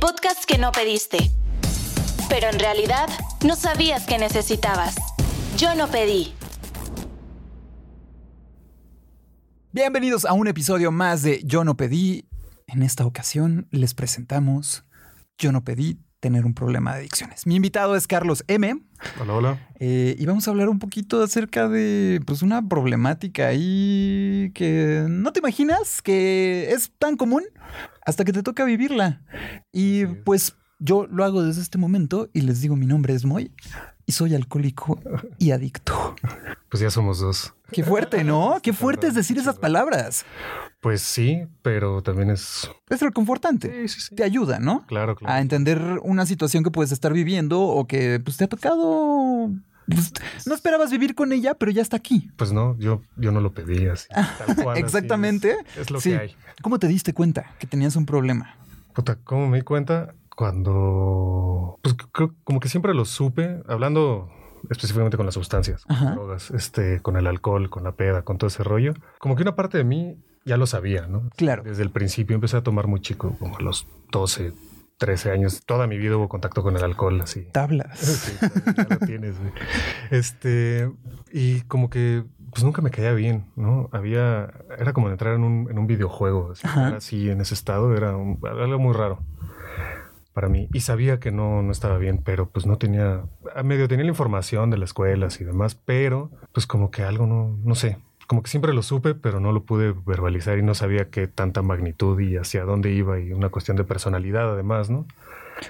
podcast que no pediste, pero en realidad no sabías que necesitabas. Yo no pedí. Bienvenidos a un episodio más de Yo no pedí. En esta ocasión les presentamos Yo no pedí tener un problema de adicciones. Mi invitado es Carlos M. Hola, hola. Eh, y vamos a hablar un poquito acerca de pues una problemática ahí que no te imaginas que es tan común hasta que te toca vivirla. Y pues yo lo hago desde este momento y les digo mi nombre es Moy y soy alcohólico y adicto. Pues ya somos dos. Qué fuerte, ¿no? Qué fuerte es decir esas palabras. Pues sí, pero también es. Es reconfortante. Sí, sí, sí. Te ayuda, ¿no? Claro, A claro. entender una situación que puedes estar viviendo o que pues, te ha tocado. pues, no esperabas vivir con ella, pero ya está aquí. Pues no, yo, yo no lo pedí así. tal cual, así Exactamente. Es, es lo Sí. que hay. ¿Cómo te diste cuenta que tenías un problema? Puta, ¿cómo me di cuenta? Cuando. Pues creo como que siempre lo supe, hablando específicamente con las sustancias, con drogas, este, con el alcohol, con la peda, con todo ese rollo. Como que una parte de mí ya lo sabía, ¿no? Claro. Desde el principio empecé a tomar muy chico, como a los 12, 13 años. Toda mi vida hubo contacto con el alcohol, así. Tablas. Sí, ya lo tienes, güey. Este, y como que pues nunca me caía bien, ¿no? Había, era como entrar en un, en un videojuego, así, así en ese estado, era un- algo muy raro para mí. Y sabía que no, no estaba bien, pero pues no tenía, a medio tenía la información de las escuelas y demás, pero pues como que algo no, no sé. Como que siempre lo supe, pero no lo pude verbalizar y no sabía qué tanta magnitud y hacia dónde iba y una cuestión de personalidad además, ¿no?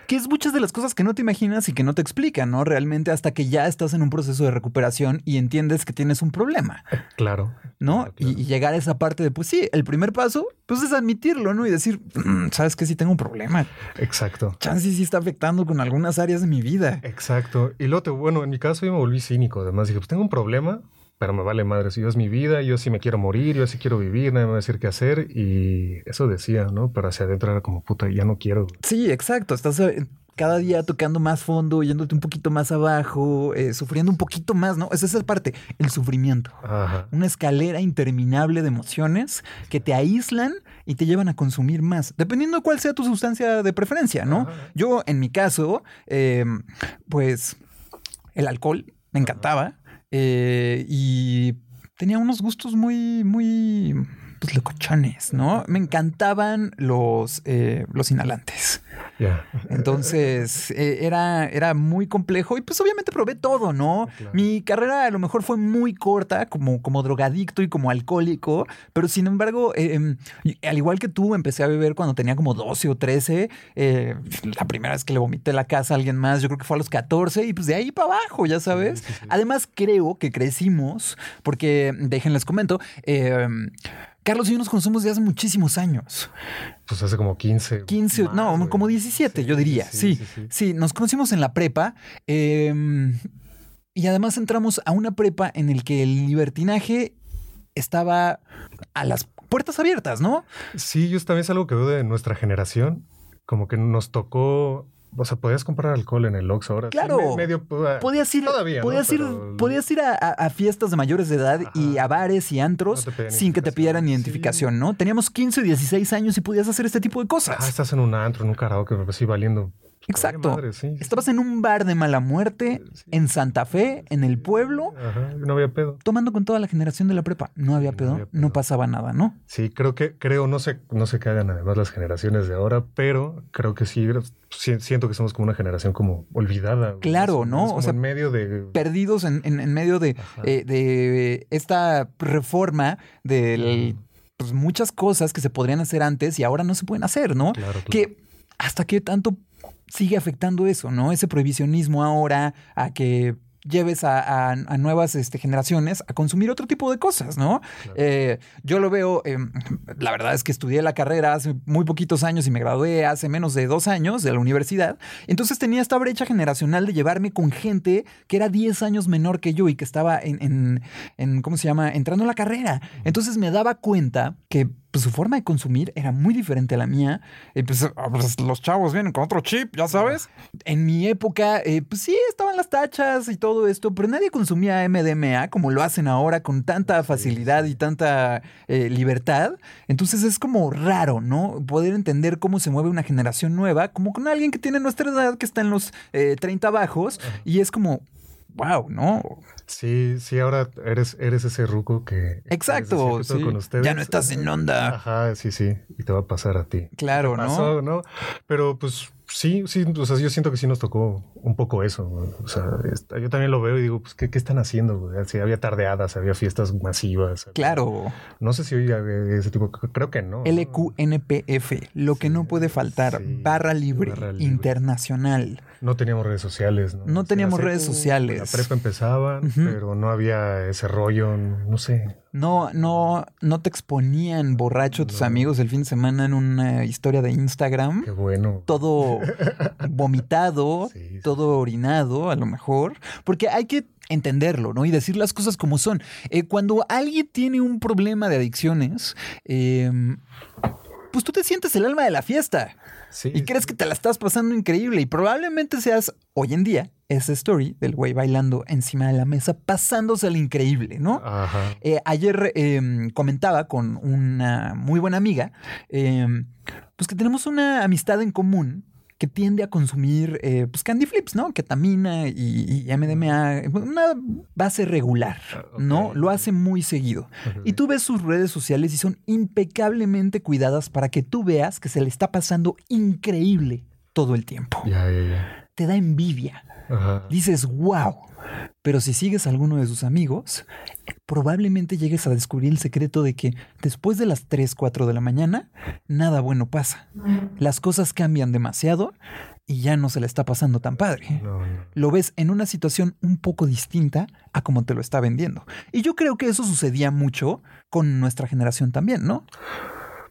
Que es muchas de las cosas que no te imaginas y que no te explican, ¿no? Realmente hasta que ya estás en un proceso de recuperación y entiendes que tienes un problema, Claro. ¿no? Claro, claro. Y, y llegar a esa parte de, pues sí, el primer paso, pues es admitirlo, ¿no? Y decir, "Mm, ¿sabes que Sí tengo un problema. Exacto. Chance sí está afectando con algunas áreas de mi vida. Exacto. Y luego, te- bueno, en mi caso yo me volví cínico. Además dije, pues tengo un problema, pero me vale madre. Si yo es mi vida, yo sí me quiero morir, yo sí quiero vivir, nadie me va a decir qué hacer. Y eso decía, ¿no? Pero hacia adentro era como, puta, ya no quiero. Sí, exacto. Estás eh, cada día tocando más fondo, yéndote un poquito más abajo, eh, sufriendo un poquito más, ¿no? Esa es esa parte, el sufrimiento. Ajá. Una escalera interminable de emociones que te aíslan y te llevan a consumir más, dependiendo de cuál sea tu sustancia de preferencia, ¿no? Ajá. Yo, en mi caso, eh, pues el alcohol me encantaba eh, y tenía unos gustos muy, muy, pues locochones, ¿no? Me encantaban los, eh, los inhalantes. Entonces eh, era, era muy complejo y pues obviamente probé todo, ¿no? Claro. Mi carrera a lo mejor fue muy corta como, como drogadicto y como alcohólico, pero sin embargo, eh, em, al igual que tú, empecé a beber cuando tenía como 12 o 13. eh, la primera vez que le vomité la casa a alguien más, yo creo que fue a los 14 y pues de ahí para abajo, ya sabes. Sí, sí, sí. Además creo que crecimos porque, déjenles comento, eh, Carlos y yo nos conocemos desde hace muchísimos años. Pues hace como 15. 15, más, no, güey. como 17, yo diría. Sí, sí, nos conocimos en la prepa. eh, y además entramos a una prepa en el que el libertinaje estaba a las puertas abiertas, ¿no? Sí, yo también es algo que veo de nuestra generación. Como que nos tocó. O sea, podías comprar alcohol en el Oxxo ahora. Sí, Claro. me- medio, ah, Podías ir, Todavía, ¿no? podías ir, Pero- podías ir a, fiestas de mayores de edad y a bares y antros No sin que te pidieran identificación. identificación, ¿no? Teníamos 15 y 16 años y podías hacer este tipo de cosas. Ah, estás en un antro, en un karaoke, pues sí, valiendo. Exacto. Vale madre, sí, sí. Estabas en un bar de mala muerte Sí. en Santa Fe, en el pueblo, Ajá, no había pedo. tomando con toda la generación de la prepa. No había No pedo, no pasaba nada, ¿no? Sí, creo que, creo, no sé, no sé qué hagan además las generaciones de ahora, pero creo que sí, si- siento que somos como una generación como olvidada. Claro, ¿no? es O como sea, en medio de. Perdidos en, en- en medio de, eh, de esta reforma de pues, muchas cosas que se podrían hacer antes y ahora no se pueden hacer, ¿no? Claro, claro. Que hasta qué tanto sigue afectando eso, ¿no? Ese prohibicionismo ahora a que lleves a, a- a nuevas este, generaciones a consumir otro tipo de cosas, ¿no? Claro. Eh, yo lo veo, eh, la verdad es que estudié la carrera hace muy poquitos años y me gradué hace menos de dos años de la universidad. Entonces tenía esta brecha generacional de llevarme con gente que era 10 años menor que yo y que estaba en, en- en, ¿cómo se llama?, entrando a la carrera. Entonces me daba cuenta que pues su forma de consumir era muy diferente a la mía. Eh, pues, ah, pues, los chavos vienen con otro chip, ya sabes. En mi época, eh, pues sí, estaban las tachas y todo esto, pero nadie consumía MDMA como lo hacen ahora con tanta facilidad y tanta eh, libertad. Entonces es como raro, ¿no? Poder entender cómo se mueve una generación nueva, como con alguien que tiene nuestra edad, que está en los 30 bajos, y es como, wow, ¿no? Sí, sí, ahora eres, eres ese ruco que... Exacto, sí. Con ustedes. Ya no estás en onda. Ajá, sí, sí, y te va a pasar a ti. Claro, ¿no? ¿no? Pero pues sí, sí, o sea, yo siento que sí nos tocó un poco eso. O sea, yo también lo veo y digo, pues, ¿qué, qué están haciendo? Sí, había tardeadas, había fiestas masivas. Claro. No sé si hoy ese tipo, creo que no. LQNPF, lo que no puede faltar, barra, libre, internacional. No teníamos redes sociales, ¿no? No teníamos redes sociales. La prepa empezaba, pero no había ese rollo, no sé. No, no, no te exponían borracho tus amigos el fin de semana en una historia de Instagram. Qué bueno. Todo vomitado, todo orinado, a lo mejor. Porque hay que entenderlo, ¿no? Y decir las cosas como son. Eh, cuando alguien tiene un problema de adicciones, em, pues tú te sientes el alma de la fiesta. y crees que te la estás pasando increíble. Y probablemente seas hoy en día esa story del güey bailando encima de la mesa, pasándose al increíble, ¿no? Eh, ayer em, comentaba con una muy buena amiga, em, pues que tenemos una amistad en común que tiende a consumir eh, pues candy flips, ¿no? Ketamina y, y, MDMA, una base regular, ah, ¿no? Lo hace muy seguido. Y tú ves sus redes sociales y son impecablemente cuidadas para que tú veas que se le está pasando increíble todo el tiempo. Te da envidia. Dices, wow. Pero si sigues a alguno de sus amigos, probablemente llegues a descubrir el secreto de que después de las 3, 4 de la mañana, nada bueno pasa. Las cosas cambian demasiado y ya no se le está pasando tan padre. Lo ves en una situación un poco distinta a como te lo está vendiendo. Y yo creo que eso sucedía mucho con nuestra generación también, ¿no?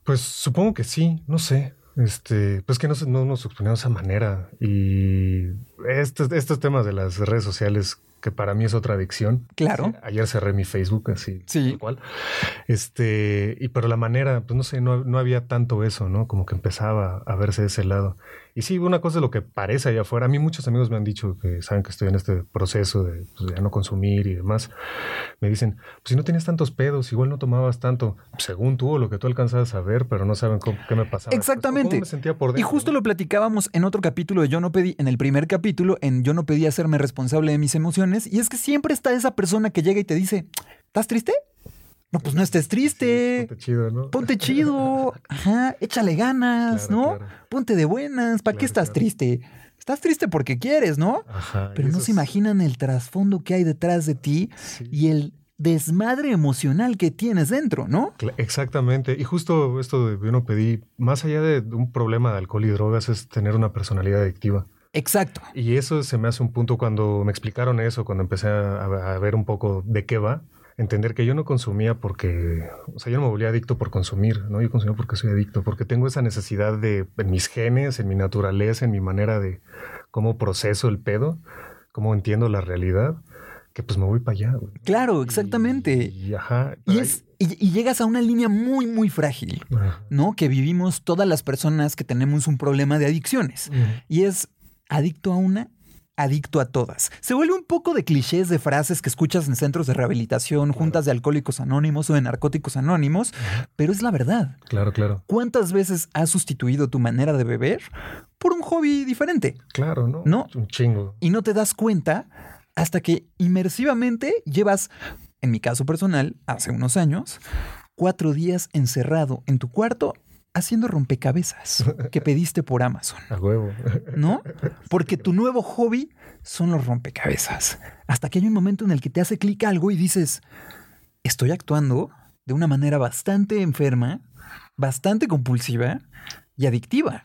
Pues supongo que sí, no sé. Este, pues que no, no nos exponemos esa manera. Y estos, estos temas de las redes sociales que para mí es otra adicción. Claro. ayer cerré mi Facebook así, sí. tal cual. Este, y pero la manera, pues no sé, no, no había tanto eso, ¿no? Como que empezaba a verse de ese lado. Y sí, una cosa es lo que parece allá afuera. A mí muchos amigos me han dicho que saben que estoy en este proceso de, pues, no consumir y demás. Me dicen, pues si no tienes tantos pedos, igual no tomabas tanto, según tú o lo que tú alcanzabas a ver, pero no saben cómo, qué me pasaba. Exactamente. me sentía por dentro, y justo lo platicábamos en otro capítulo de Yo no pedí, en el primer capítulo, en Yo no pedí hacerme responsable de mis emociones. Y es que siempre está esa persona que llega y te dice, ¿estás triste? No, pues no estés triste. ponte chido, ¿no? Ponte chido. Ajá, échale ganas, ¿no? Ponte de buenas. ¿Para qué estás triste? Estás triste porque quieres, ¿no? Ajá, Pero no se imaginan el trasfondo que hay detrás de ti y el desmadre emocional que tienes dentro, ¿no? Exactamente. Y justo esto de uno pedí, más allá de un problema de alcohol y drogas, es tener una personalidad adictiva. Exacto. Y eso se me hace un punto cuando me explicaron eso, cuando empecé a, a ver un poco de qué va entender que yo no consumía porque, o sea, yo no me volvía adicto por consumir, ¿no? Yo consumía porque soy adicto, porque tengo esa necesidad de, en mis genes, en mi naturaleza, en mi manera de cómo proceso el pedo, cómo entiendo la realidad, que pues me voy para allá. Claro, exactamente. Y, ajá. Y, es, y, llegas a una línea muy, muy frágil, ¿no? Que vivimos todas las personas que tenemos un problema de adicciones. Y es adicto a una adicto a todas. Se vuelve un poco de clichés de frases que escuchas en centros de rehabilitación, juntas de alcohólicos anónimos o de narcóticos anónimos, pero es la verdad. Claro, claro. ¿Cuántas veces has sustituido tu manera de beber por un hobby diferente? Claro, ¿no? ¿No? Un chingo. Y no te das cuenta hasta que inmersivamente llevas, en mi caso personal, hace unos años, cuatro días encerrado en tu cuarto haciendo rompecabezas que pediste por Amazon. A huevo. ¿No? Porque tu nuevo hobby son los rompecabezas. Hasta que hay un momento en el que te hace clic algo y dices, estoy actuando de una manera bastante enferma, bastante compulsiva y adictiva.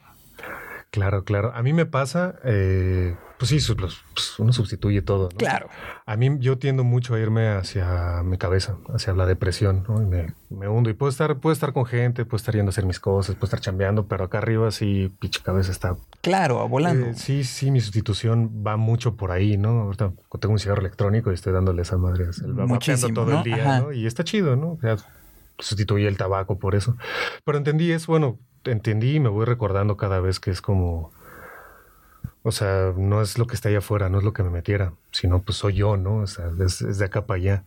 Claro, claro. A mí me pasa, eh, pues sí, pues, uno sustituye todo. ¿no? Claro. A mí yo tiendo mucho a irme hacia mi cabeza, hacia la depresión, ¿no? Y me, me, hundo. Y puedo estar, puedo estar con gente, puedo estar yendo a hacer mis cosas, puedo estar chambeando, pero acá arriba sí, pinche cabeza está. Claro, volando. Eh, sí, sí, mi sustitución va mucho por ahí, ¿no? Ahorita tengo un cigarro electrónico y estoy dándole esa madre. Muchísimo, todo el día, ¿no? Y está chido, ¿no? O sea, sustituí el tabaco por eso. Pero entendí eso, bueno, entendí y me voy recordando cada vez que es como o sea, no es lo que está allá afuera, no es lo que me metiera, sino pues soy yo, ¿no? O sea, es, de acá para allá.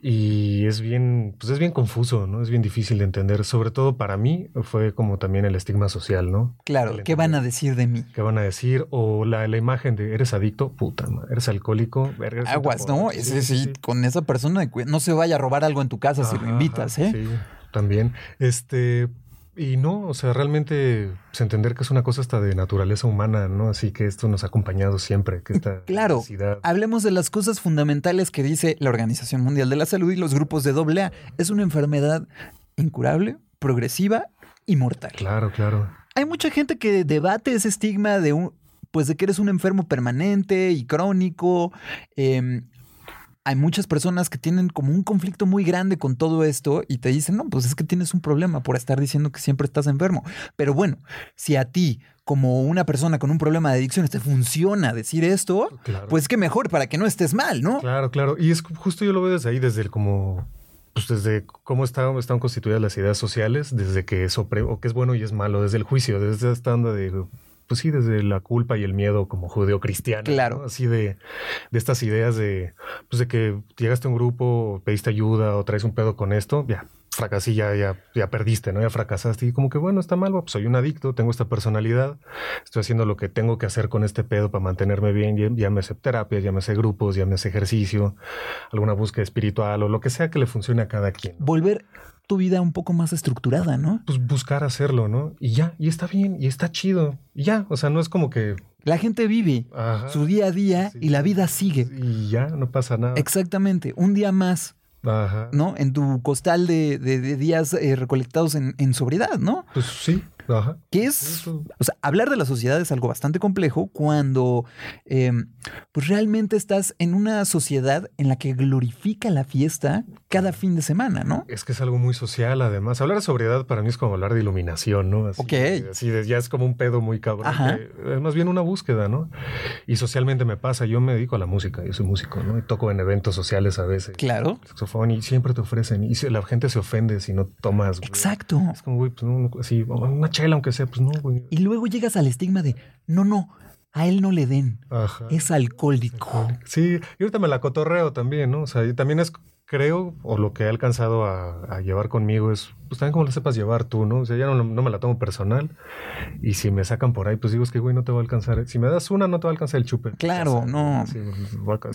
Y es bien, pues es bien confuso, ¿no? Es bien difícil de entender. Sobre todo para mí fue como también el estigma social, ¿no? Claro, ¿qué van a decir de mí? ¿Qué van a decir? O la, la imagen de eres adicto, puta, eres alcohólico, verga. Aguas, ¿no? Sí, sí, con esa persona no se vaya a robar algo en tu casa si lo invitas, ¿eh? Sí, también. Este, y no, o sea, realmente pues, entender que es una cosa hasta de naturaleza humana, ¿no? Así que esto nos ha acompañado siempre. Que esta claro, hablemos de las cosas fundamentales que dice la Organización Mundial de la Salud y los grupos de AA. Es una enfermedad incurable, progresiva y mortal. Claro, claro. Hay mucha gente que debate ese estigma de un, pues de que eres un enfermo permanente y crónico. Eh, hay muchas personas que tienen como un conflicto muy grande con todo esto y te dicen, no, pues es que tienes un problema por estar diciendo que siempre estás enfermo. Pero bueno, si a ti, como una persona con un problema de adicciones, te funciona decir esto, pues que mejor para que no estés mal, ¿no? Claro, claro. Y es justo yo lo veo desde ahí, desde el como pues desde cómo están, están constituidas las ideas sociales, desde que es, o que es bueno y es malo, desde el juicio, desde esta onda de pues sí, desde la culpa y el miedo como judeo-cristiano. Claro. Así de, de estas ideas de, pues de que llegaste a un grupo, pediste ayuda o traes un pedo con esto, ya, fracasí, ya, ya, ya perdiste, ¿no? Ya fracasaste. Y como que, bueno, está mal, pues soy un adicto, tengo esta personalidad, estoy haciendo lo que tengo que hacer con este pedo para mantenerme bien, ya, me sé terapia, ya me sé grupos, ya me sé ejercicio, alguna búsqueda espiritual o lo que sea que le funcione a cada quien. Volver tu vida un poco más estructurada, ¿no? Pues buscar hacerlo, ¿no? Y ya, y está bien, y está chido. Y ya, o sea, no es como que... La gente vive su día a día y la vida sigue. Y ya, no pasa nada. Exactamente, un día más. Ajá. ¿No? En tu costal de, días eh, recolectados en, en, sobriedad, ¿no? Pues sí. Ajá. Que es, o sea, hablar de la sociedad es algo bastante complejo cuando em, pues realmente estás en una sociedad en la que glorifica la fiesta cada fin de semana, ¿no? Es que es algo muy social, además. Hablar de sobriedad para mí es como hablar de iluminación, ¿no? Así, ok. Así ya es como un pedo muy cabrón. es más bien una búsqueda, ¿no? Y socialmente me pasa, yo me dedico a la música, yo soy músico, ¿no? Y toco en eventos sociales a veces. Claro. Saxofón y siempre te ofrecen. Y la gente se ofende si no tomas. Exacto. Es como, güey, pues no, así, una chela, aunque sea, pues no, güey. Y luego llegas al estigma de, no, no, a él no le den. Ajá. Es alcohólico. Sí, y ahorita me la cotorreo también, ¿no? O sea, también es creo, o lo que he alcanzado a, llevar conmigo es, pues también como lo sepas llevar tú, ¿no? O sea, ya no, me la tomo personal. Y si me sacan por ahí, pues digo, es que, güey, no te va a alcanzar. Si me das una, no te va a alcanzar el chupe. Claro, no.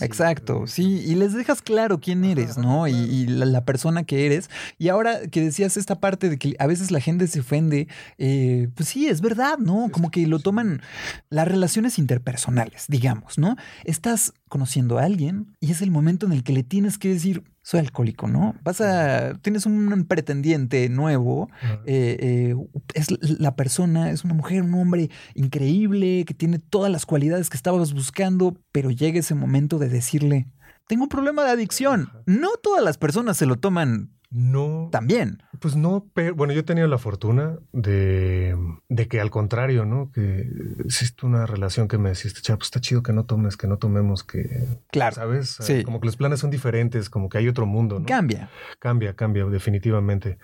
Exacto, sí. Y les dejas claro quién eres, ¿no? Y, la, persona que eres. Y ahora que decías esta parte de que a veces la gente se ofende, eh, pues sí, es verdad, ¿no? Como que lo toman las relaciones interpersonales, digamos, ¿no? Estás conociendo a alguien y es el momento en el que le tienes que decir, soy alcohólico, ¿no? Vas a, tienes un pretendiente nuevo, eh, eh, es la persona, es una mujer, un hombre increíble, que tiene todas las cualidades que estabas buscando, pero llega ese momento de decirle, tengo un problema de adicción. No todas las personas se lo toman no. También. Pues no, pero bueno, yo he tenido la fortuna de, de que al contrario, ¿no? Que existe una relación que me deciste, pues está chido que no tomes, que no tomemos, que. Claro. ¿Sabes? Sí. Como que los planes son diferentes, como que hay otro mundo, ¿no? Cambia. Cambia, cambia, definitivamente.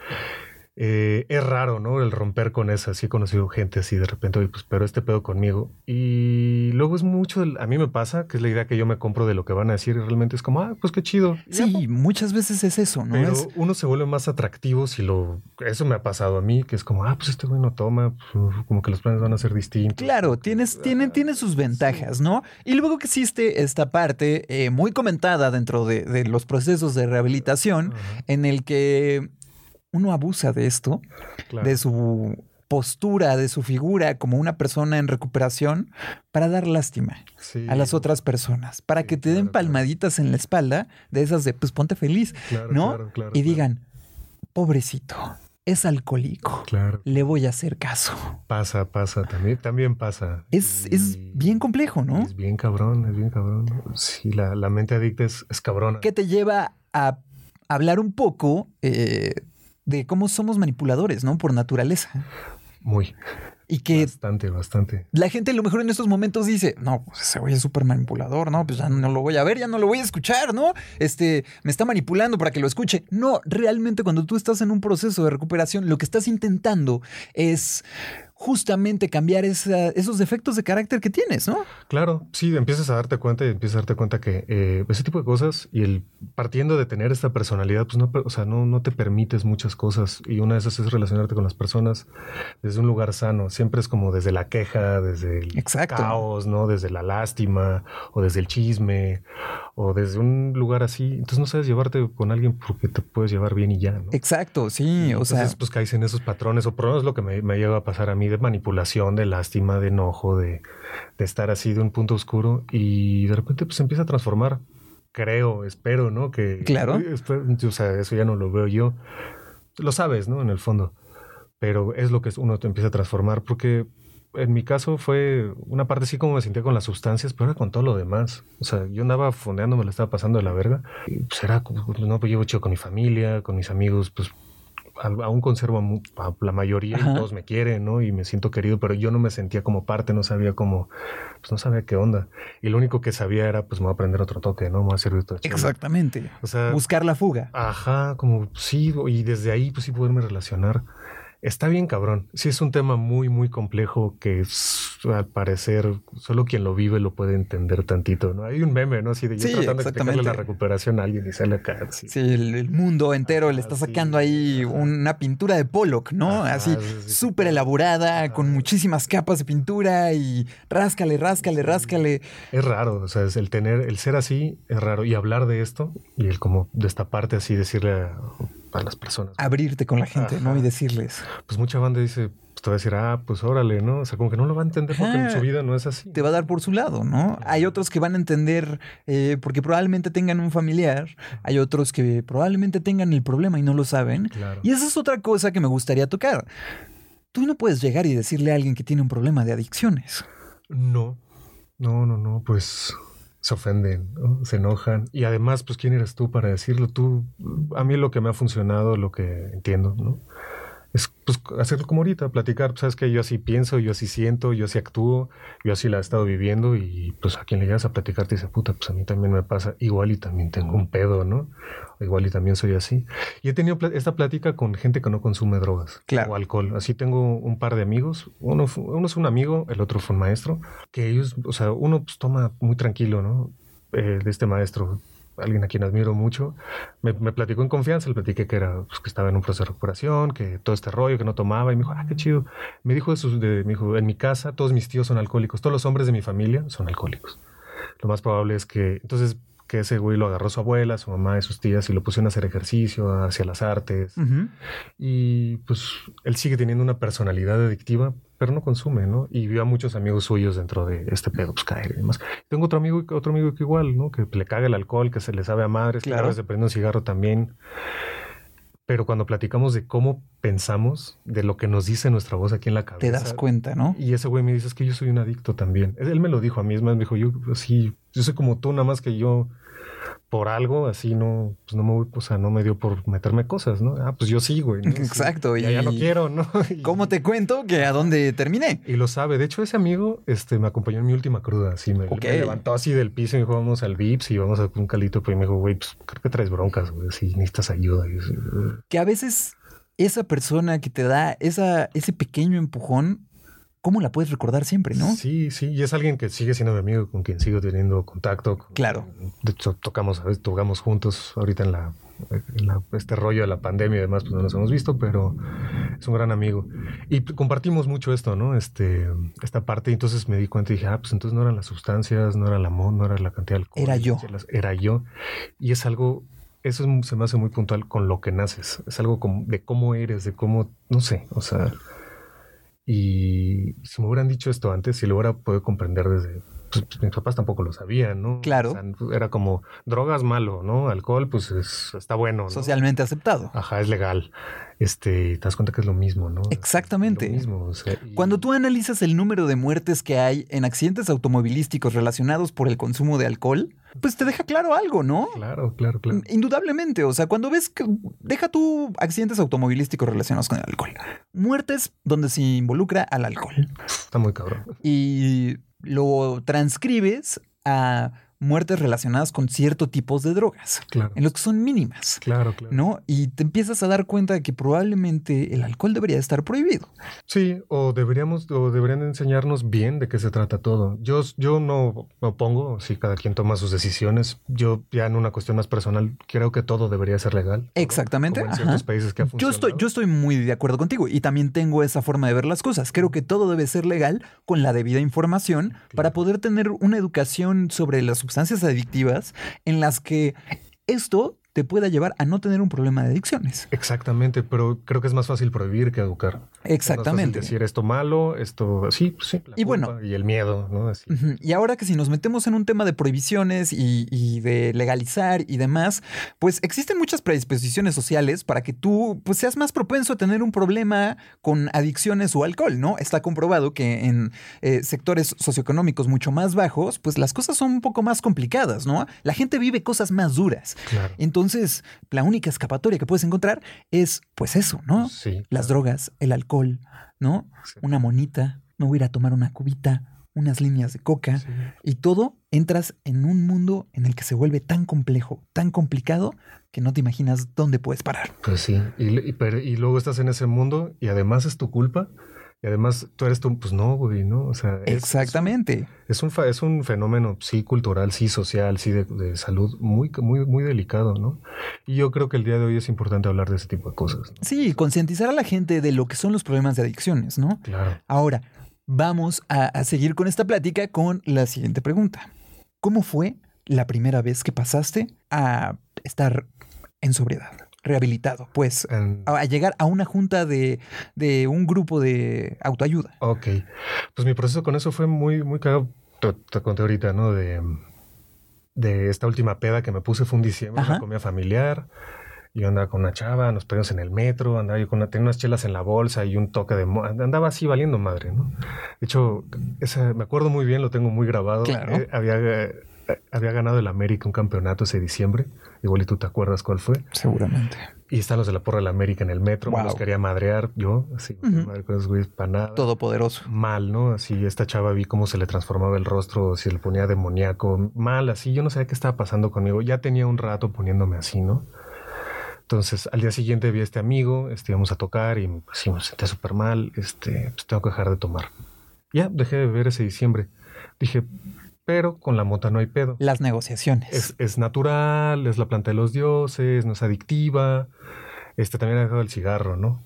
Eh, es raro, ¿no? El romper con esa. Sí he conocido gente así de repente, oye, pues, pero este pedo conmigo. Y luego es mucho, a mí me pasa, que es la idea que yo me compro de lo que van a decir y realmente es como, ah, pues qué chido. Sí, muchas veces es eso, ¿no? Pero uno se vuelve más atractivo si lo... Eso me ha pasado a mí, que es como, ah, pues este güey no toma, pues, como que los planes van a ser distintos. Claro, tienes, tiene, tiene sus ventajas, ¿no? Y luego que existe esta parte eh, muy comentada dentro de, los procesos de rehabilitación, en el que uno abusa de esto, de su postura, de su figura como una persona en recuperación para dar lástima a las otras personas, para que te den palmaditas en la espalda de esas de, pues ponte feliz, ¿no? y digan, pobrecito, es alcohólico. Le voy a hacer caso. Pasa, pasa, también, también pasa. Es, es bien complejo, ¿no? Es bien cabrón, es bien cabrón. Sí, la, mente adicta es, es cabrona. Que te lleva a hablar un poco eh, de cómo somos manipuladores, ¿no? Por naturaleza. Muy. Y que Bastante, bastante. la gente a lo mejor en estos momentos dice, no, pues ese güey es súper manipulador, ¿no? Pues ya no lo voy a ver, ya no lo voy a escuchar, ¿no? Este, me está manipulando para que lo escuche. No, realmente cuando tú estás en un proceso de recuperación, lo que estás intentando es justamente cambiar esa- esos defectos de carácter que tienes, ¿no? Claro, sí, empiezas a darte cuenta y empiezas a darte cuenta que eh, ese tipo de cosas y el partiendo de tener esta personalidad, pues no, o sea, no, no te permites muchas cosas y una de esas es relacionarte con las personas desde un lugar sano. Siempre es como desde la queja, desde el Exacto. caos, ¿no? Desde la lástima o desde el chisme o desde un lugar así. Entonces no sabes llevarte con alguien porque te puedes llevar bien y ya, ¿no? Exacto, sí, o Entonces, sea, pues caes en esos patrones, o por lo menos lo que me, me llega a pasar a mí de manipulación, de lástima, de enojo, de, de estar así de un punto oscuro y de repente pues empieza a transformar. Creo, espero, ¿no? Que Claro. espero- o sea, eso ya no lo veo yo. Lo sabes, ¿no? En el fondo. Pero es lo que uno te empieza a transformar porque en mi caso fue una parte así como me sentía con las sustancias, pero era con todo lo demás. O sea, yo andaba fondeando, me la estaba pasando de la verga. Y pues era, no, pues llevo chido con mi familia, con mis amigos, pues aún conservo a, la mayoría Ajá. y todos me quieren, ¿no? Y me siento querido, pero yo no me sentía como parte, no sabía cómo, pues no sabía qué onda. Y lo único que sabía era, pues me voy a aprender otro toque, ¿no? Me voy a servir chela. exactamente. O sea, Buscar la fuga. Ajá, como sí, y desde ahí pues sí poderme relacionar. Está bien cabrón. Sí es un tema muy, muy complejo que al parecer solo quien lo vive lo puede entender tantito, ¿no? Hay un meme, ¿no? Así de yo Sí, tratando de explicarle la recuperación a alguien y sale acá. así. Sí, el, el mundo entero le está sacando sí, ahí ajá. una pintura de Pollock, ¿no? Ajá, Así sí, sí, sí. súper elaborada, con muchísimas capas de pintura y ráscale, ráscale, ráscale. Es raro, o sea, es el tener, el ser así es raro y hablar de esto y el como destaparte así, decirle a, a las personas. Abrirte con la gente, ¿no? Y decirles, Pues mucha banda dice, pues te va a decir, ah, pues órale, ¿no? O sea, como que no lo va a entender porque en su vida no es así. te va a dar por su lado, ¿no? Hay otros que van a entender eh, porque probablemente tengan un familiar, hay otros que probablemente tengan el problema y no lo saben. Claro. Y esa es otra cosa que me gustaría tocar. Tú no puedes llegar y decirle a alguien que tiene un problema de adicciones. No, no, no, no, pues se ofenden, ¿no? se enojan. Y además, pues, ¿quién eres tú para decirlo? Tú, a mí lo que me ha funcionado, lo que entiendo, ¿no? Es pues hacerlo como ahorita, platicar, pues, sabes que yo así pienso, yo así siento, yo así actúo, yo así la he estado viviendo y pues a quien le llegas a platicar te dice, puta, pues a mí también me pasa, igual y también tengo un pedo, ¿no? Igual y también soy así. Y he tenido pla- esta plática con gente que no consume drogas Claro. o alcohol. Así tengo un par de amigos, uno, uno es un amigo, el otro fue un maestro, que ellos, o sea, uno pues toma muy tranquilo, ¿no? Eh, de este maestro, alguien a quien admiro mucho, me, me platicó en confianza, le platiqué que era, pues, que estaba en un proceso de recuperación, que todo este rollo, que no tomaba, y me dijo, ah, qué chido. Me dijo, de sus, de, me dijo, en mi casa todos mis tíos son alcohólicos, todos los hombres de mi familia son alcohólicos. Lo más probable es que, entonces, que ese güey lo agarró su abuela, su mamá y sus tías y lo pusieron a hacer ejercicio, hacia las artes. Y pues él sigue teniendo una personalidad adictiva, pero no consume, ¿no? Y vio a muchos amigos suyos dentro de este pedo, pues caer y demás. Tengo otro amigo, otro amigo que igual, ¿no? Que le caga el alcohol, que se le sabe a madres, que Claro. a veces se prende un cigarro también. Pero cuando platicamos de cómo pensamos, de lo que nos dice nuestra voz aquí en la cabeza. Te das cuenta, ¿no? Y ese güey me dice, es que yo soy un adicto también. Él me lo dijo a mí, es más, me dijo, yo sí, yo soy como tú, nada más que yo por algo así no, pues no me, voy- o sea, no me dio por meterme cosas, ¿no? Ah, pues yo sí, güey. Exacto, Ya, ya y- no quiero, ¿no? Y- ¿Cómo te cuento que a dónde terminé? Y lo sabe. De hecho, ese amigo este, me acompañó en mi última cruda. Así me, levantó así del piso y me dijo, vamos al VIPS y vamos a un calito. Pues y me dijo, güey, pues creo que traes broncas, güey. Si necesitas ayuda. Y. Que a veces esa persona que te da esa, ese pequeño empujón, ¿cómo la puedes recordar siempre, no? Sí, sí. Y es alguien que sigue siendo mi amigo, con quien sigo teniendo contacto. con- Claro. De hecho, tocamos, a veces tocamos juntos ahorita en la, en la- este rollo de la pandemia y demás, pues no nos hemos visto, pero es un gran amigo. Y compartimos mucho esto, ¿no? Este, esta parte. Y entonces me di cuenta y dije, ah, pues entonces no eran las sustancias, no era el amor, no era la cantidad de alcohol. Era yo. Era yo. Y es algo, eso es- se me hace muy puntual con lo que naces. Es algo como de cómo eres, de cómo, no sé, o sea. Y si me hubieran dicho esto antes, si lo hubiera podido comprender desde pues, mis papás tampoco lo sabían, ¿no? Claro. O sea, era como drogas malo, ¿no? Alcohol, pues está bueno. ¿no? Socialmente aceptado. Ajá, es legal. Este, te das cuenta que es lo mismo, ¿no? Exactamente. Lo mismo, o sea, y- Cuando tú analizas el número de muertes que hay en accidentes automovilísticos relacionados por el consumo de alcohol, pues te deja claro algo, ¿no? Claro, claro, claro. Indudablemente, o sea, cuando ves que deja tú accidentes automovilísticos relacionados con el alcohol, muertes donde se involucra al alcohol Está muy cabrón. y lo transcribes a muertes relacionadas con ciertos tipos de drogas, Claro. en los que son mínimas. Claro, claro. ¿No? Y te empiezas a dar cuenta de que probablemente el alcohol debería estar prohibido. Sí, o deberíamos, o deberían enseñarnos bien de qué se trata todo. Yo, yo no me opongo, si cada quien toma sus decisiones. Yo ya en una cuestión más personal creo que todo debería ser legal. Exactamente, Como en ajá. ciertos países que ha Yo estoy, yo estoy muy de acuerdo contigo y también tengo esa forma de ver las cosas. Creo que todo debe ser legal con la debida información para poder tener una educación sobre las sustancias adictivas en las que esto te pueda llevar a no tener un problema de adicciones. Exactamente, pero creo que es más fácil prohibir que educar. Exactamente. Es decir esto malo, esto sí, pues sí. la Y bueno. y el miedo, ¿no? Así. Y ahora que si nos metemos en un tema de prohibiciones y, y de legalizar y demás, pues existen muchas predisposiciones sociales para que tú pues, seas más propenso a tener un problema con adicciones o alcohol, ¿no? Está comprobado que en eh, sectores socioeconómicos mucho más bajos, pues las cosas son un poco más complicadas, ¿no? La gente vive cosas más duras. Claro. Entonces, la única escapatoria que puedes encontrar es, pues eso, ¿no? Sí. Las drogas, el alcohol, ¿no? Sí. Una monita, me voy a ir a tomar una cubita, unas líneas de coca. Sí. Y todo entras en un mundo en el que se vuelve tan complejo, tan complicado, que no te imaginas dónde puedes parar. Pues sí, y, y- pero- y luego estás en ese mundo y además es tu culpa. Y además tú eres tú, pues no, güey, ¿no? O sea, es- Exactamente. Es un, es un fenómeno, sí, cultural, sí, social, sí, de, de salud, muy, muy, muy delicado, ¿no? Y yo creo que el día de hoy es importante hablar de ese tipo de cosas. ¿no? Sí, concientizar a la gente de lo que son los problemas de adicciones, ¿no? Claro. Ahora, vamos a, a seguir con esta plática con la siguiente pregunta. ¿Cómo fue la primera vez que pasaste a estar en sobriedad, rehabilitado? Pues a llegar a una junta de, de un grupo de autoayuda. ok. Pues mi proceso con eso fue muy, muy cagado. Te, te conté ahorita, ¿no? De, de esta última peda que me puse fue un diciembre, Ajá. una comida familiar. Yo andaba con una chava, nos perdimos en el metro, andaba yo con una, tenía unas chelas en la bolsa y un toque de... Andaba así valiendo madre, ¿no? De hecho, esa, me acuerdo muy bien, lo tengo muy grabado. Claro. Eh, había, eh, había ganado el América un campeonato ese diciembre. Igual y tú te acuerdas cuál fue. Seguramente. Y están los de la porra del América en el metro. Me Wow. los quería madrear yo, así, quería madrear con esos güeyes para nada. Todopoderoso. Mal, ¿no? Así, esta chava vi cómo se le transformaba el rostro, si le ponía demoníaco. Mal, así. Yo no sabía qué estaba pasando conmigo. Ya tenía un rato poniéndome así, ¿no? Entonces, al día siguiente vi a este amigo, este, íbamos a tocar y pues, me senté súper mal. Este, pues tengo que dejar de tomar. Ya, dejé de beber ese diciembre. Dije, pero con la mota no hay pedo. Las negociaciones. Es, es natural, es la planta de los dioses, no es adictiva. Este también ha dejado el cigarro, ¿no?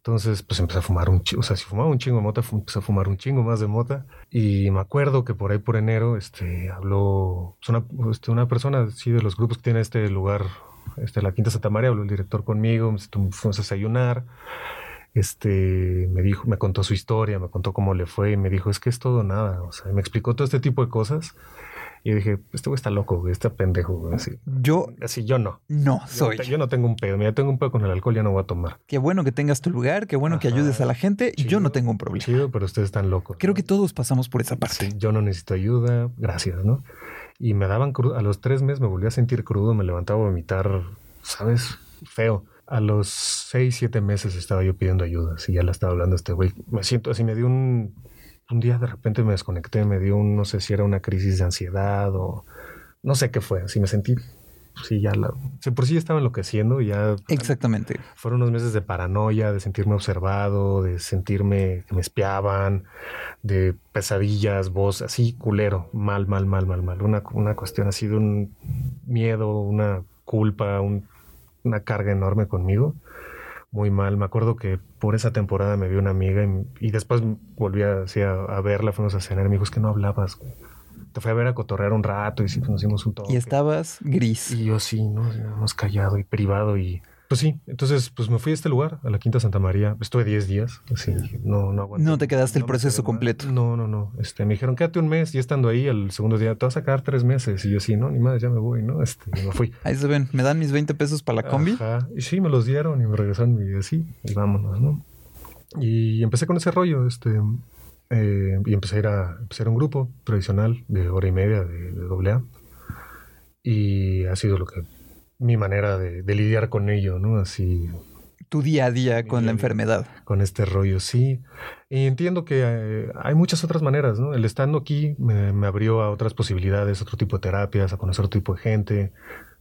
Entonces, pues empecé a fumar un chingo. O sea, si fumaba un chingo de mota, empecé a fumar un chingo más de mota. Y me acuerdo que por ahí por enero, este, habló pues, una, este, una persona, sí, de los grupos que tiene este lugar, este, la Quinta Santa María, habló el director conmigo, fuimos a desayunar. Este, me dijo, me contó su historia, me contó cómo le fue y me dijo, es que es todo nada. O sea, me explicó todo este tipo de cosas. Y dije, este güey está loco, güey, está pendejo, güey. Así, Yo así yo no. no Yo, soy. no te- yo no tengo un pedo. Mira, tengo un pedo con el alcohol, ya no voy a tomar. Qué bueno que tengas tu lugar, qué bueno que ayudes a la gente. Yo Chido. no tengo un problema. Chido, pero ustedes están locos. Creo ¿no? que todos pasamos por esa parte. Sí, yo no necesito ayuda, gracias, ¿no? Y me daban crudo. A los tres meses me volví a sentir crudo, me levantaba a vomitar, ¿sabes? Feo. A los seis, siete meses estaba yo pidiendo ayuda. Si ya la estaba hablando este güey. Me siento así, me dio un. Un día de repente me desconecté, me dio un, no sé si era una crisis de ansiedad o no sé qué fue. Así me sentí, sí, ya la. por sí estaba enloqueciendo, ya Exactamente. fueron unos meses de paranoia, de sentirme observado, de sentirme que me espiaban, de pesadillas, voz así, culero, mal, mal, mal, mal, mal. Una, una cuestión así de un miedo, una culpa, un- una carga enorme conmigo. Muy mal. Me acuerdo que por esa temporada me vio una amiga y, y después volví así a, a verla, fuimos a cenar y me dijo, es que no hablabas. güey. Te fui a ver a cotorrear un rato y sí, nos hicimos un toque. Y estabas gris. Y yo sí, ¿no? Hemos callado y privado y Pues sí, entonces pues me fui a este lugar, a la Quinta Santa María. Estuve 10 días, así no, no aguanté. No te quedaste el proceso completo. No, no, no. Este, me dijeron, quédate un mes y estando ahí, al segundo día, te vas a quedar tres meses. Y yo sí, no, ni más, ya me voy, ¿no? Este, y me fui. Ahí se ven, me dan mis 20 pesos para la combi. Ajá. Y sí, me los dieron y me regresaron y así, y vámonos, ¿no? Y empecé con ese rollo, este, eh, y empecé a ir a, empecé a ir a un grupo tradicional de hora y media de, de doble A. Y ha sido lo que, mi manera de, de lidiar con ello, ¿no? Así, Tu día a día con la a enfermedad. con este rollo, sí. Y entiendo que eh, hay muchas otras maneras, ¿no? El estando aquí me, me abrió a otras posibilidades, otro tipo de terapias, a conocer otro tipo de gente,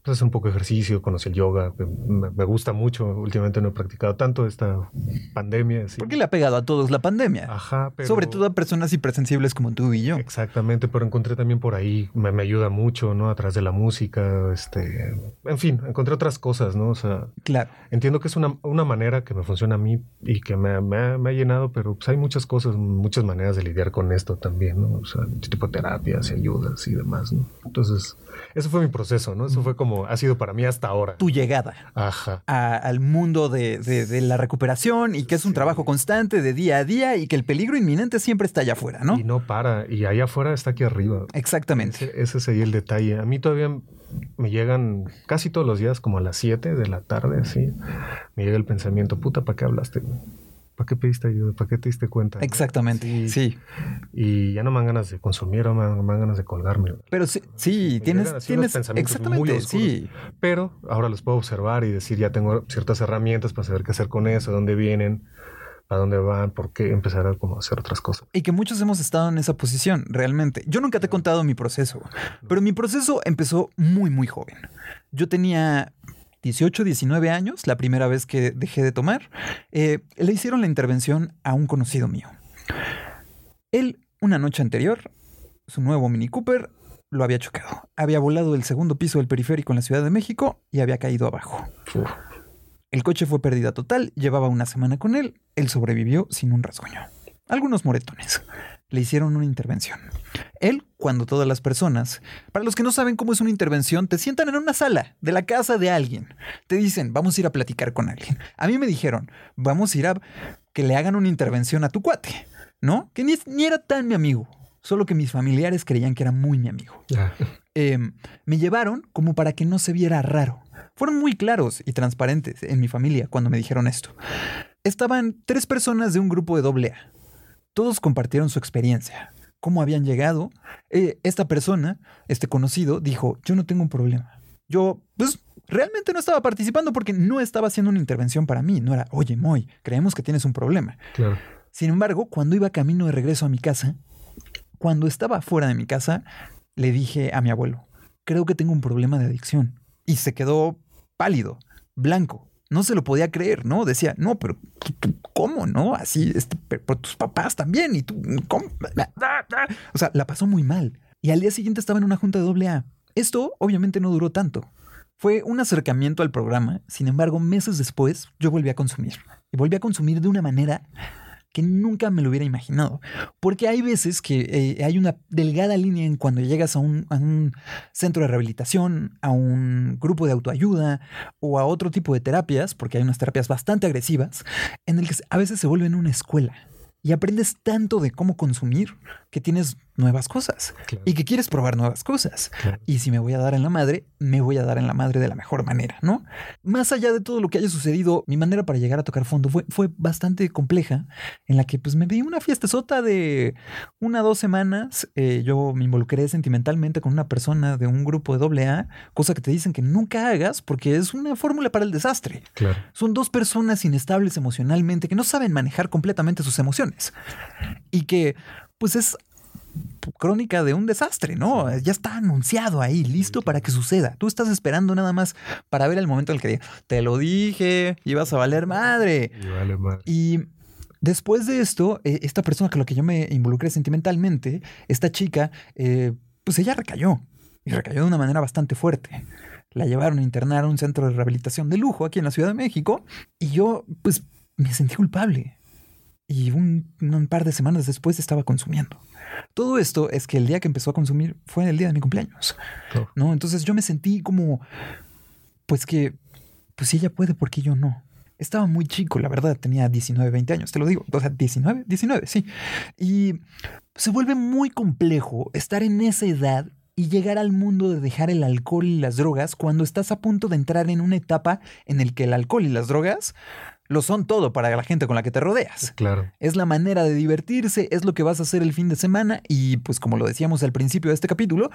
pues hacer un poco de ejercicio, conocí el yoga, me, me gusta mucho, últimamente no he practicado tanto esta pandemia. sí. ¿Por qué le ha pegado a todos la pandemia? Ajá, pero... Sobre todo a personas hipersensibles como tú y yo. Exactamente, pero encontré también por ahí, me, me ayuda mucho, ¿no? A través de la música, este... En fin, encontré otras cosas, ¿no? O sea, Claro. Entiendo que es una, una manera que me funciona a mí y que me, me ha, me ha llenado, pero pues hay muchas cosas, muchas maneras de lidiar con esto también, ¿no? O sea, tipo de terapias y ayudas y demás, ¿no? Entonces, ese fue mi proceso, ¿no? Eso fue como, ha sido para mí hasta ahora. Tu llegada Ajá. a- al mundo de, de- de la recuperación y que es un trabajo constante de día a día y que el peligro inminente siempre está allá afuera, ¿no? Y no para, y allá afuera está aquí arriba. Exactamente. Ese, ese sería el detalle. A mí todavía me llegan casi todos los días, como a las 7 de la tarde, así, me llega el pensamiento, puta, ¿para qué hablaste? ¿Para qué pediste ayuda? ¿Para qué te diste cuenta? Exactamente. Sí. Y ya no me dan ganas de consumir, o me dan, me dan ganas de colgarme. Pero sí, sí, tienes, tienes pensamientos muy exactamente, oscuros. sí. Pero ahora los puedo observar y decir, ya tengo ciertas herramientas para saber qué hacer con eso, dónde vienen, a dónde van, por qué empezar a como hacer otras cosas. Y que muchos hemos estado en esa posición, realmente. Yo nunca te he contado mi proceso, pero mi proceso empezó muy, muy joven. Yo tenía 18, 19 años, la primera vez que dejé de tomar. Eh, le hicieron la intervención a un conocido mío. Él, una noche anterior, su nuevo Mini Cooper lo había chocado. Había volado del segundo piso del periférico en la Ciudad de México y había caído abajo. El coche fue pérdida total, llevaba una semana con él, él sobrevivió sin un rasguño. Algunos moretones. Le hicieron una intervención. Él, cuando todas las personas, para los que no saben cómo es una intervención, te sientan en una sala de la casa de alguien. Te dicen, vamos a ir a platicar con alguien. A mí me dijeron, vamos a ir a que le hagan una intervención a tu cuate, ¿no? Que ni, ni era tan mi amigo, solo que mis familiares creían que era muy mi amigo eh, me llevaron como para que no se viera raro. Fueron muy claros y transparentes en mi familia cuando me dijeron esto. Estaban tres personas de un grupo de doble A. Todos compartieron su experiencia, cómo habían llegado. Eh, esta persona, este conocido, dijo, yo no tengo un problema. Yo, pues, realmente no estaba participando porque no estaba haciendo una intervención para mí. No era, oye, Moy, creemos que tienes un problema. Claro. Sin embargo, cuando iba camino de regreso a mi casa, cuando estaba fuera de mi casa, le dije a mi abuelo, creo que tengo un problema de adicción. Y se quedó pálido, blanco. No se lo podía creer, ¿no? Decía, no, pero ¿cómo, no? Así, este, pero, pero tus papás también, y tú, ¿cómo? O sea, la pasó muy mal. Y al día siguiente estaba en una junta de doble A. Esto obviamente no duró tanto. Fue un acercamiento al programa, sin embargo, meses después yo volví a consumir. Y volví a consumir de una manera que nunca me lo hubiera imaginado. Porque hay veces que eh, hay una delgada línea en cuando llegas a un, a un centro de rehabilitación, a un grupo de autoayuda o a otro tipo de terapias, porque hay unas terapias bastante agresivas, en el que a veces se vuelven una escuela. Y aprendes tanto de cómo consumir que tienes nuevas cosas Claro. y que quieres probar nuevas cosas. Claro. Y si me voy a dar en la madre, me voy a dar en la madre de la mejor manera, ¿no? Más allá de todo lo que haya sucedido, mi manera para llegar a tocar fondo fue, fue bastante compleja, en la que pues me di una fiesta sota de una dos semanas. Eh, yo me involucré sentimentalmente con una persona de un grupo de doble A, cosa que te dicen que nunca hagas porque es una fórmula para el desastre. Claro. Son dos personas inestables emocionalmente que no saben manejar completamente sus emociones y que pues es crónica de un desastre, ¿no? Ya está anunciado ahí, listo para que suceda. Tú estás esperando nada más para ver el momento en el que diga, te lo dije, ibas a valer madre. Y vale más. Y después de esto, eh, esta persona con la que yo me involucré sentimentalmente, esta chica, eh, pues ella recayó. Y recayó de una manera bastante fuerte. La llevaron a internar a un centro de rehabilitación de lujo aquí en la Ciudad de México. Y yo, pues, me sentí culpable. Y un, un par de semanas después estaba consumiendo. Todo esto es que el día que empezó a consumir fue el día de mi cumpleaños. Oh. ¿no? Entonces yo me sentí como, pues que pues si ella puede, ¿por qué yo no? Estaba muy chico, la verdad, tenía 19, 20 años, te lo digo. O sea, 19, 19, sí. Y se vuelve muy complejo estar en esa edad y llegar al mundo de dejar el alcohol y las drogas cuando estás a punto de entrar en una etapa en el que el alcohol y las drogas lo son todo para la gente con la que te rodeas. Claro. Es la manera de divertirse, es lo que vas a hacer el fin de semana y pues como lo decíamos al principio de este capítulo,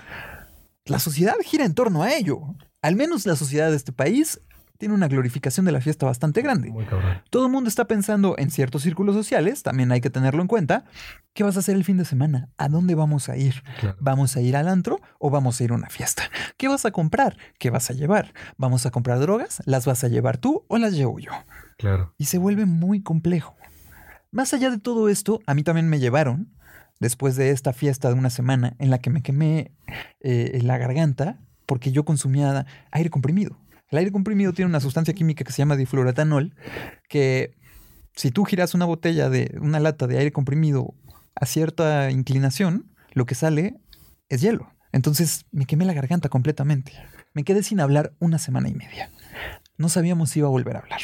la sociedad gira en torno a ello. Al menos la sociedad de este país tiene una glorificación de la fiesta bastante grande. Muy cabrón. Todo el mundo está pensando en ciertos círculos sociales, también hay que tenerlo en cuenta. ¿Qué vas a hacer el fin de semana? ¿A dónde vamos a ir? Claro. ¿Vamos a ir al antro o vamos a ir a una fiesta? ¿Qué vas a comprar? ¿Qué vas a llevar? ¿Vamos a comprar drogas? ¿Las vas a llevar tú o las llevo yo? Claro. Y se vuelve muy complejo. Más allá de todo esto, a mí también me llevaron, después de esta fiesta de una semana en la que me quemé eh, la garganta, porque yo consumía aire comprimido. El aire comprimido tiene una sustancia química que se llama difluoroetanol, que si tú giras una botella de una lata de aire comprimido a cierta inclinación, lo que sale es hielo. Entonces me quemé la garganta completamente. Me quedé sin hablar una semana y media. No sabíamos si iba a volver a hablar.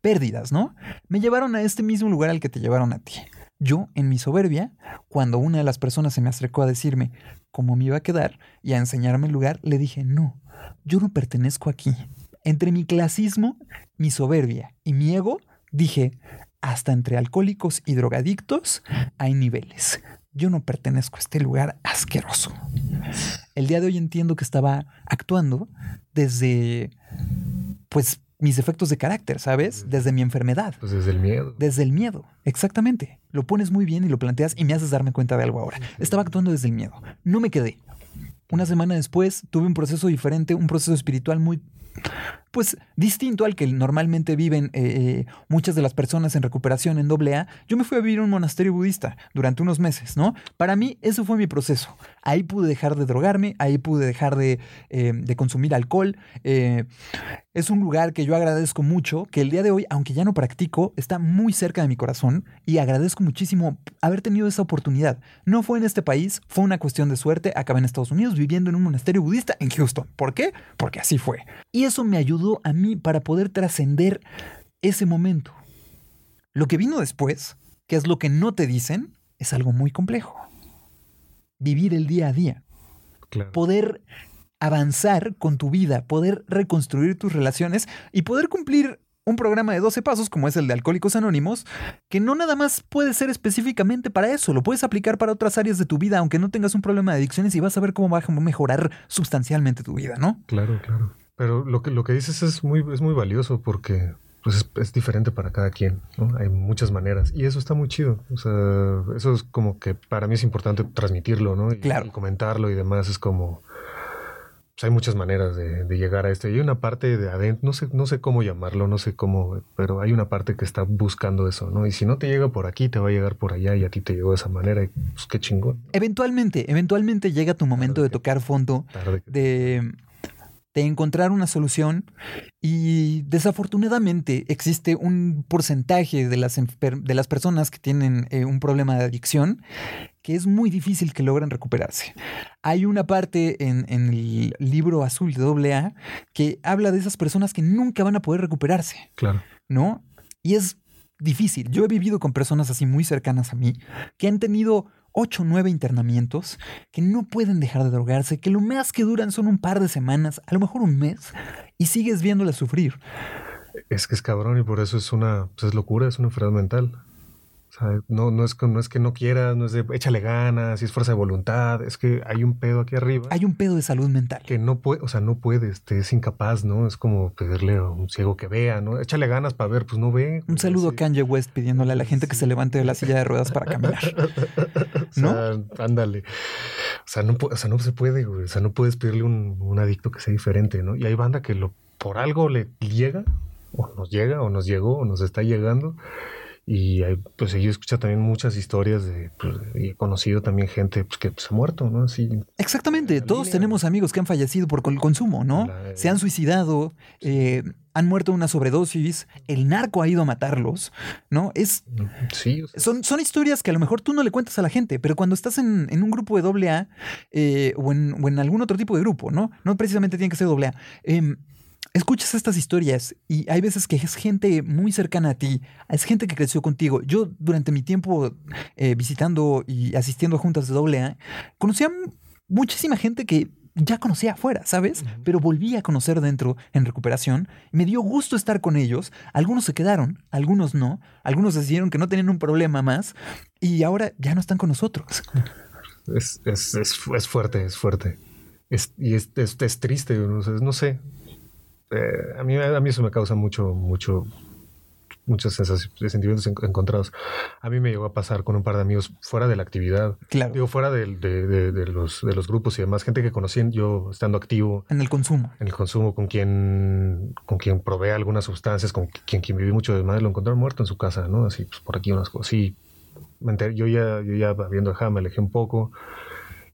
Pérdidas, ¿no? Me llevaron a este mismo lugar al que te llevaron a ti. Yo, en mi soberbia, cuando una de las personas se me acercó a decirme cómo me iba a quedar y a enseñarme el lugar, le dije, no, yo no pertenezco aquí. Entre mi clasismo, mi soberbia y mi ego, dije, hasta entre alcohólicos y drogadictos hay niveles. Yo no pertenezco a este lugar asqueroso. El día de hoy entiendo que estaba actuando desde, pues, mis efectos de carácter, ¿sabes? Desde mi enfermedad. Pues desde el miedo. Desde el miedo, exactamente. Lo pones muy bien y lo planteas y me haces darme cuenta de algo ahora. Estaba actuando desde el miedo. No me quedé. Una semana después tuve un proceso diferente, un proceso espiritual muy, pues, distinto al que normalmente viven eh, muchas de las personas en recuperación en AA. Yo me fui a vivir a un monasterio budista durante unos meses, ¿no? Para mí, eso fue mi proceso. Ahí pude dejar de drogarme, ahí pude dejar de, eh, de consumir alcohol. Eh, es un lugar que yo agradezco mucho, que el día de hoy, aunque ya no practico, está muy cerca de mi corazón y agradezco muchísimo haber tenido esa oportunidad. No fue en este país, fue una cuestión de suerte. Acabé en Estados Unidos viviendo en un monasterio budista en Houston. ¿Por qué? Porque así fue. Y eso me ayudó a mí para poder trascender ese momento. Lo que vino después, que es lo que no te dicen, es algo muy complejo. Vivir el día a día. Claro. Poder avanzar con tu vida, poder reconstruir tus relaciones y poder cumplir un programa de 12 pasos como es el de Alcohólicos Anónimos, que no nada más puede ser específicamente para eso, lo puedes aplicar para otras áreas de tu vida, aunque no tengas un problema de adicciones y vas a ver cómo va a mejorar sustancialmente tu vida, ¿no? Claro, claro. Pero lo que, lo que dices es muy, es muy valioso porque pues es, es diferente para cada quien, ¿no? Hay muchas maneras y eso está muy chido. O sea, eso es como que para mí es importante transmitirlo, ¿no? Y, Claro. y comentarlo y demás. Es como, pues hay muchas maneras de, de llegar a esto. Y hay una parte de adentro, no sé, no sé cómo llamarlo, no sé cómo, pero hay una parte que está buscando eso, ¿no? Y si no te llega por aquí, te va a llegar por allá y a ti te llegó de esa manera y pues qué chingón. Eventualmente, eventualmente llega tu momento de tocar fondo, Tarde. de, de encontrar una solución y desafortunadamente existe un porcentaje de las, de las personas que tienen eh, un problema de adicción que es muy difícil que logren recuperarse. Hay una parte en, en el libro azul de AA que habla de esas personas que nunca van a poder recuperarse. Claro. ¿no? Y es difícil. Yo he vivido con personas así muy cercanas a mí que han tenido ocho o nueve internamientos, que no pueden dejar de drogarse, que lo más que duran son un par de semanas, a lo mejor un mes, y sigues viéndolas sufrir. Es que es cabrón y por eso es una, pues es locura, es una enfermedad mental. O sea, no, no, es, que- no es que no quieras, no es de échale ganas, si es fuerza de voluntad, es que hay un pedo aquí arriba Hay un pedo de salud mental. que no puede, o sea, no puedes, te es incapaz, ¿no? Es como pedirle a un ciego que vea, ¿no? Échale ganas para ver, pues no ve. Un saludo a Kanye West pidiéndole a la gente que se levante de la silla de ruedas para caminar. O sea, ándale. O sea, no, o sea, no se puede, güey. O sea, no puedes pedirle un, un adicto que sea diferente, ¿no? Y hay banda que lo, por algo le llega, o nos llega, o nos llegó, o nos está llegando. Y hay, pues yo he escuchado también muchas historias de, pues, y he conocido también gente pues, que pues, ha muerto, ¿no? Así, Exactamente, todos línea. tenemos amigos que han fallecido por el consumo, ¿no? La- Se han suicidado, eh, han muerto de una sobredosis, el narco ha ido a matarlos, ¿no? Es, sí, o sea, son, son historias que a lo mejor tú no le cuentas a la gente, pero cuando estás en, en un grupo de AA eh, o, en, o en algún otro tipo de grupo, ¿no? No precisamente tiene que ser AA. em, escuchas estas historias y hay veces que es gente muy cercana a ti, es gente que creció contigo. Yo durante mi tiempo eh, visitando y asistiendo a juntas de doble A, conocía muchísima gente que ya conocía afuera, ¿sabes? Pero volví a conocer dentro en recuperación. Me dio gusto estar con ellos. Algunos se quedaron, algunos no. Algunos decidieron que no tenían un problema más y ahora ya no están con nosotros. Es, es, es, fuerte, es fuerte. y es, es, triste, no sé. Eh, a, mí, a mí eso me causa mucho, mucho, muchas sensaciones, sentimientos encontrados. A mí me llegó a pasar con un par de amigos fuera de la actividad. Claro. Digo, fuera de, de, los, de los grupos y demás, gente que conocí yo estando activo. En el consumo. En el consumo, con quien, con quien provee algunas sustancias, con quien, quien viví mucho de madre, lo encontraron muerto en su casa, ¿no? Así, pues por aquí unas cosas. Sí, yo ya, yo ya habiendo dejado, me alejé un poco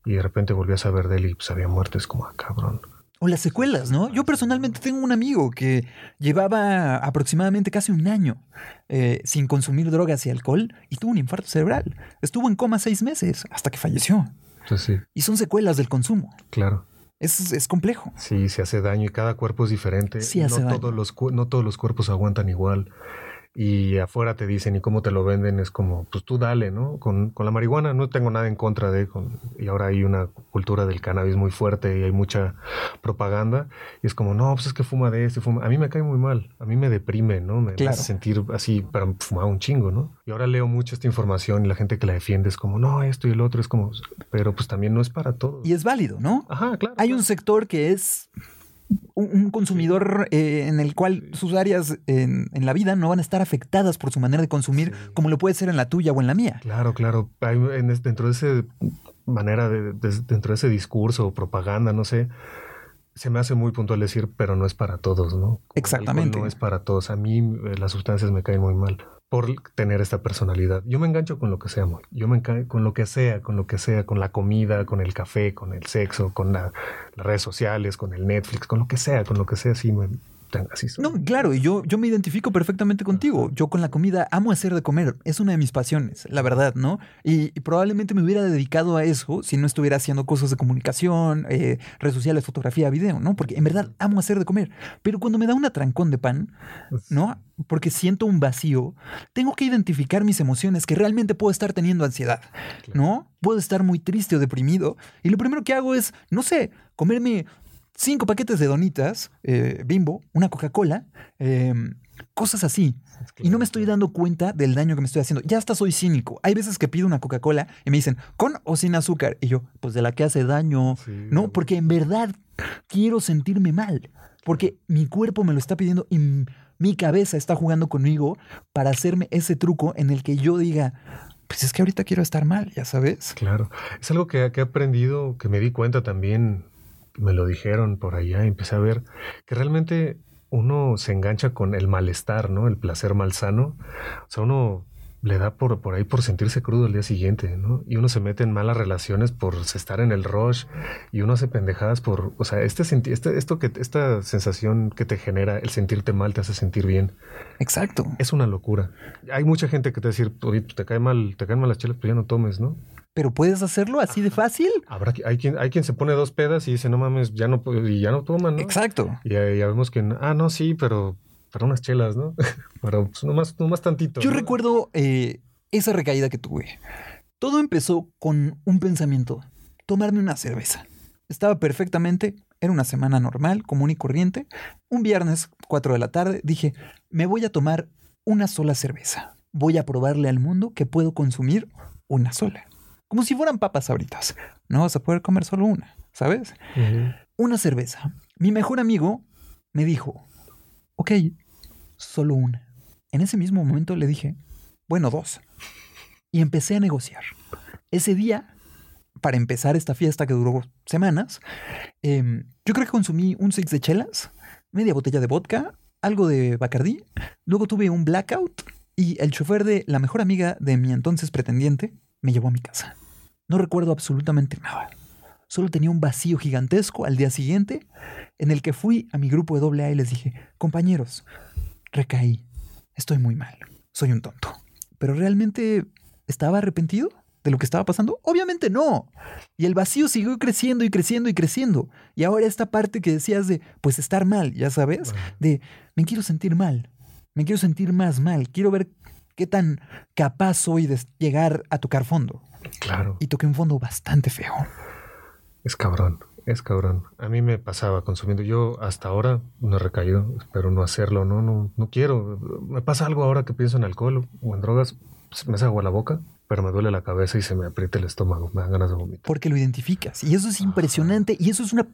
y de repente volví a saber de él y pues había muertes como, ah, cabrón. O las secuelas, ¿no? Yo personalmente tengo un amigo que llevaba aproximadamente casi un año eh, sin consumir drogas y alcohol y tuvo un infarto cerebral. Estuvo en coma seis meses hasta que falleció. Pues sí. Y son secuelas del consumo. Claro. Es, es, complejo. Sí, se hace daño y cada cuerpo es diferente. Sí hace no, Todos los, no todos los cuerpos aguantan igual y afuera te dicen y cómo te lo venden es como, pues tú dale, ¿no? Con, con la marihuana no tengo nada en contra de, con, y ahora hay una cultura del cannabis muy fuerte y hay mucha propaganda y es como, no, pues es que fuma de este, fuma, a mí me cae muy mal, a mí me deprime, ¿no? Me hace sentir así, para fumar un chingo, ¿no? Y ahora leo mucho esta información y la gente que la defiende es como, no, esto y el otro es como, pero pues también no es para todos. Y es válido, ¿no? Ajá, claro. Hay un sector que es un, consumidor eh, en el cual sus áreas en, la vida no van a estar afectadas por su manera de consumir como lo puede ser en la tuya o en la mía. Claro, claro. Hay, dentro de ese manera, de, dentro de ese discurso o propaganda, no sé, se me hace muy puntual decir, pero no es para todos, ¿no? Exactamente. No es para todos. A mí eh, las sustancias me caen muy mal por tener esta personalidad. Yo me engancho con lo que sea. Yo me engancho con lo que sea, con lo que sea, con la comida, con el café, con el sexo, con las redes sociales, con el Netflix, con lo que sea, con lo que sea, sí me, no, claro, y yo, yo me identifico perfectamente contigo. Yo con la comida amo hacer de comer. Es una de mis pasiones, la verdad, ¿no? Y, probablemente me hubiera dedicado a eso si no estuviera haciendo cosas de comunicación, eh, redes sociales, fotografía, video, ¿no? Porque en verdad amo hacer de comer. Pero cuando me da un atrancón de pan, ¿no? Porque siento un vacío, tengo que identificar mis emociones que realmente puedo estar teniendo ansiedad, ¿no? Puedo estar muy triste o deprimido. Y lo primero que hago es, no sé, comerme cinco paquetes de donitas, eh, bimbo, una Coca-Cola, em, cosas así. Y no me estoy dando cuenta del daño que me estoy haciendo. Ya hasta soy cínico. Hay veces que pido una Coca-Cola y me dicen, ¿con o sin azúcar? Y yo, pues de la que hace daño. no, porque en verdad quiero sentirme mal. Porque mi cuerpo me lo está pidiendo y mi cabeza está jugando conmigo para hacerme ese truco en el que yo diga, pues es que ahorita quiero estar mal, ya sabes. Claro. Es algo que, que he aprendido, que me di cuenta también me lo dijeron por allá empecé a ver que realmente uno se engancha con el malestar, ¿no? El placer malsano. O sea, uno le da por, por ahí por sentirse crudo el día siguiente, ¿no? Y uno se mete en malas relaciones por estar en el rush y uno hace pendejadas por, o sea, este, este, esto que, esta sensación que te genera el sentirte mal te hace sentir bien. Exacto. Es una locura. Hay mucha gente que te va a decir, te cae mal, te caen mal las chelas, pero ya no tomes, ¿no? pero puedes hacerlo así de fácil. Habrá hay quien hay quien se pone dos pedas y dice, "No mames, ya no y ya no toman", ¿no? Exacto. Y ya, vemos que ah, no, sí, pero para unas chelas, ¿no? pero pues, nomás, nomás tantito. Yo recuerdo eh, esa recaída que tuve. Todo empezó con un pensamiento, tomarme una cerveza. Estaba perfectamente, era una semana normal, común y corriente. Un viernes, 4 de la tarde, dije, me voy a tomar una sola cerveza. Voy a probarle al mundo que puedo consumir una sola como si fueran papas ahoritas. No vas a poder comer solo una, ¿sabes? Una cerveza. Mi mejor amigo me dijo, ok, solo una. En ese mismo momento le dije, bueno, dos. Y empecé a negociar. Ese día, para empezar esta fiesta que duró semanas, em, yo creo que consumí un six de chelas, media botella de vodka, algo de Bacardí, luego tuve un blackout y el chofer de la mejor amiga de mi entonces pretendiente me llevó a mi casa. No recuerdo absolutamente nada. Solo tenía un vacío gigantesco al día siguiente en el que fui a mi grupo de AA y les dije, compañeros, recaí, estoy muy mal, soy un tonto. Pero realmente estaba arrepentido. de lo que estaba pasando? Obviamente no. Y el vacío siguió creciendo y creciendo y creciendo. Y ahora esta parte que decías de, pues estar mal, ya sabes, de, me quiero sentir mal, me quiero sentir más mal, quiero ver qué tan capaz soy de llegar a tocar fondo. Claro. Y toqué un fondo bastante feo. Es cabrón, es cabrón. A mí me pasaba consumiendo. Yo hasta ahora no he recaído, espero no hacerlo, no, no, no quiero. Me pasa algo ahora que pienso en alcohol o en drogas, me hace agua la boca pero me duele la cabeza y se me aprieta el estómago, me dan ganas de vomitar. Porque lo identificas y eso es impresionante y eso es una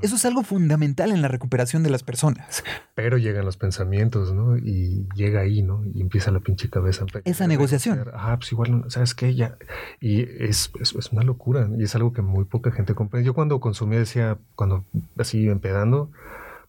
eso es algo fundamental en la recuperación de las personas. Pero llegan los pensamientos, ¿no? Y llega ahí, ¿no? Y empieza la pinche cabeza. Esa negociación. Ah, pues igual, ¿sabes qué? Ya. Y es, es, una locura y es algo que muy poca gente comprende. Yo cuando consumía decía, cuando así empedando,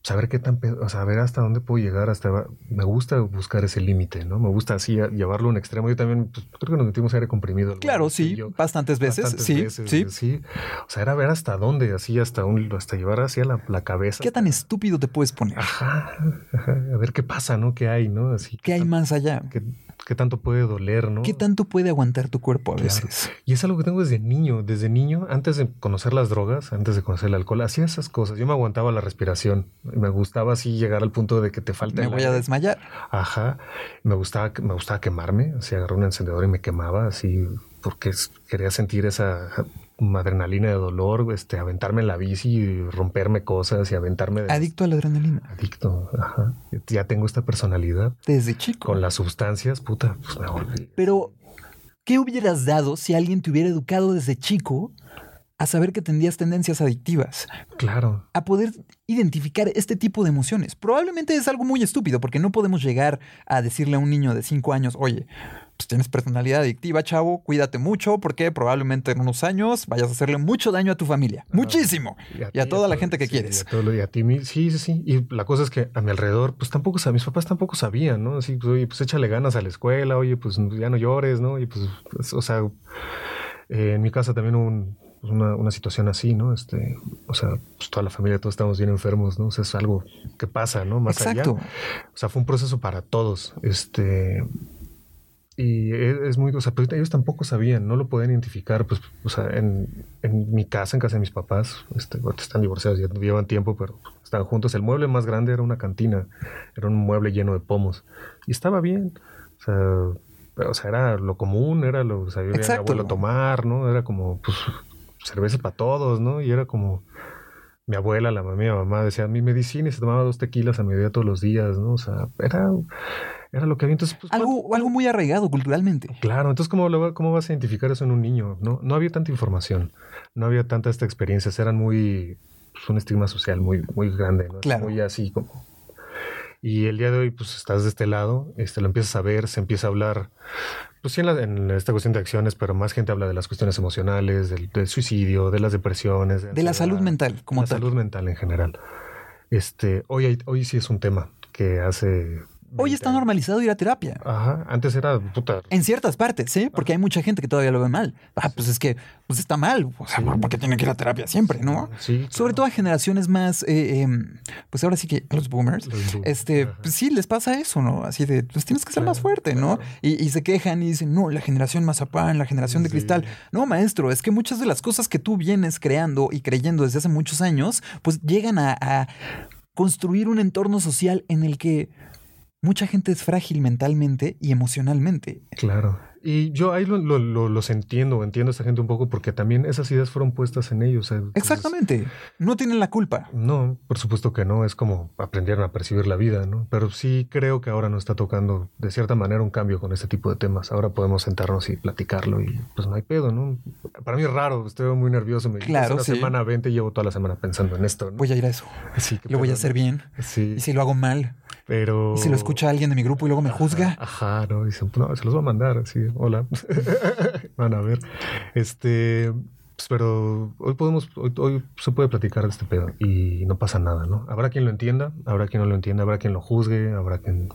saber qué tan, o sea, ver hasta dónde puedo llegar, hasta, me gusta buscar ese límite, ¿no? Me gusta así llevarlo a un extremo. Yo también, pues, creo que nos metimos aire comprimido. Claro, sí, bastantes veces, sí, sí. Sí, o sea, era ver hasta dónde, así hasta un, hasta llevar hacia la, la cabeza. ¿Qué tan estúpido te puedes poner? Ajá, a ver qué pasa, ¿no? ¿Qué hay, no? Así. ¿Qué hay más allá? Qué tanto puede doler, ¿no? ¿Qué tanto puede aguantar tu cuerpo a veces? Y es algo que tengo desde niño. Desde niño, antes de conocer las drogas, antes de conocer el alcohol, hacía esas cosas. Yo me aguantaba la respiración. Me gustaba así llegar al punto de que te falta. Me voy a desmayar. Ajá. Me gustaba, me gustaba quemarme. Así agarré un encendedor y me quemaba así porque quería sentir esa adrenalina de dolor, este, aventarme en la bici y romperme cosas y aventarme. De... Adicto a la adrenalina. Adicto, ajá. Ya tengo esta personalidad. Desde chico. Con las sustancias, puta, pues me volví. Pero, ¿qué hubieras dado si alguien te hubiera educado desde chico a saber que tendrías tendencias adictivas. Claro. A poder identificar este tipo de emociones. Probablemente es algo muy estúpido porque no podemos llegar a decirle a un niño de 5 años, oye, pues tienes personalidad adictiva, chavo, cuídate mucho porque probablemente en unos años vayas a hacerle mucho daño a tu familia. Muchísimo. Y a, toda la gente que quieres. Y a, ti, sí, sí, sí. Y la cosa es que a mi alrededor, pues tampoco mis papás tampoco sabían, ¿no? Así, pues, oye, pues échale ganas a la escuela, oye, pues ya no llores, ¿no? Y pues, pues o sea, eh, en mi casa también hubo un, pues, una, situación así, ¿no? Este, o sea, pues toda la familia, todos estamos bien enfermos, ¿no? O sea, es algo que pasa, ¿no? Más Exacto. allá. O sea, fue un proceso para todos. Este, y es, muy, o sea, pero ellos tampoco sabían, no lo podían identificar, pues, o sea, en, en mi casa, en casa de mis papás, este, están divorciados, ya llevan tiempo, pero están juntos. El mueble más grande era una cantina, era un mueble lleno de pomos. Y estaba bien. O sea, o sea, era lo común, era lo, o sea, yo mi abuelo tomar, ¿no? Era como, pues, cerveza para todos, ¿no? Y era como mi abuela, la mamá, mi mamá decía, mi medicina y se tomaba dos tequilas a mediodía todos los días, ¿no? O sea, era, era lo que había. Entonces, pues, algo, algo muy arraigado culturalmente. Claro, entonces, ¿cómo, ¿cómo vas a identificar eso en un niño? No, no había tanta información, no había tanta esta experiencia, eran muy, pues, un estigma social muy, muy grande, ¿no? Claro. Muy así como y el día de hoy, pues estás de este lado, este, lo empiezas a ver, se empieza a hablar, pues sí, en, esta cuestión de acciones, pero más gente habla de las cuestiones emocionales, del, suicidio, de las depresiones. De, la salud mental, como la salud mental en general. Este, hoy, hoy sí es un tema que hace Hoy está normalizado ir a terapia. Ajá, antes era puta. En ciertas partes, ¿eh? Porque hay mucha gente que todavía lo ve mal. Ah, pues es que pues está mal. O sea, porque tiene que ir a terapia siempre, ¿no? Sí. Sobre todo a generaciones más, eh, em, pues ahora sí que los boomers, este, pues sí les pasa eso, ¿no? Así de, pues tienes que ser más fuerte, ¿no? Y, se quejan y dicen, no, la generación mazapán, la generación de cristal. No, maestro, es que muchas de las cosas que tú vienes creando y creyendo desde hace muchos años, pues llegan a construir un entorno social en el que mucha gente es frágil mentalmente y emocionalmente. Claro. Y yo ahí lo, lo, los entiendo, entiendo a esta gente un poco porque también esas ideas fueron puestas en ellos. Exactamente. No tienen la culpa. No, por supuesto que no. Es como aprendieron a percibir la vida, ¿no? Pero sí creo que ahora nos está tocando de cierta manera un cambio con este tipo de temas. Ahora podemos sentarnos y platicarlo y pues no hay pedo, ¿no? Para mí es raro, estoy muy nervioso. Me claro, la semana 20 llevo toda la semana pensando en esto. ¿no? Voy a ir a eso. Sí, lo voy a hacer bien. Sí. Y si lo hago mal. Pero. ¿Y si lo escucha alguien de mi grupo y luego me juzga. Ajá, no, dicen, no, se los va a mandar, así, hola. Van a ver. Este. Pues, pero hoy podemos, hoy, se puede platicar de este pedo y no pasa nada, ¿no? Habrá quien lo entienda, habrá quien no lo entienda, habrá quien lo juzgue, habrá quien.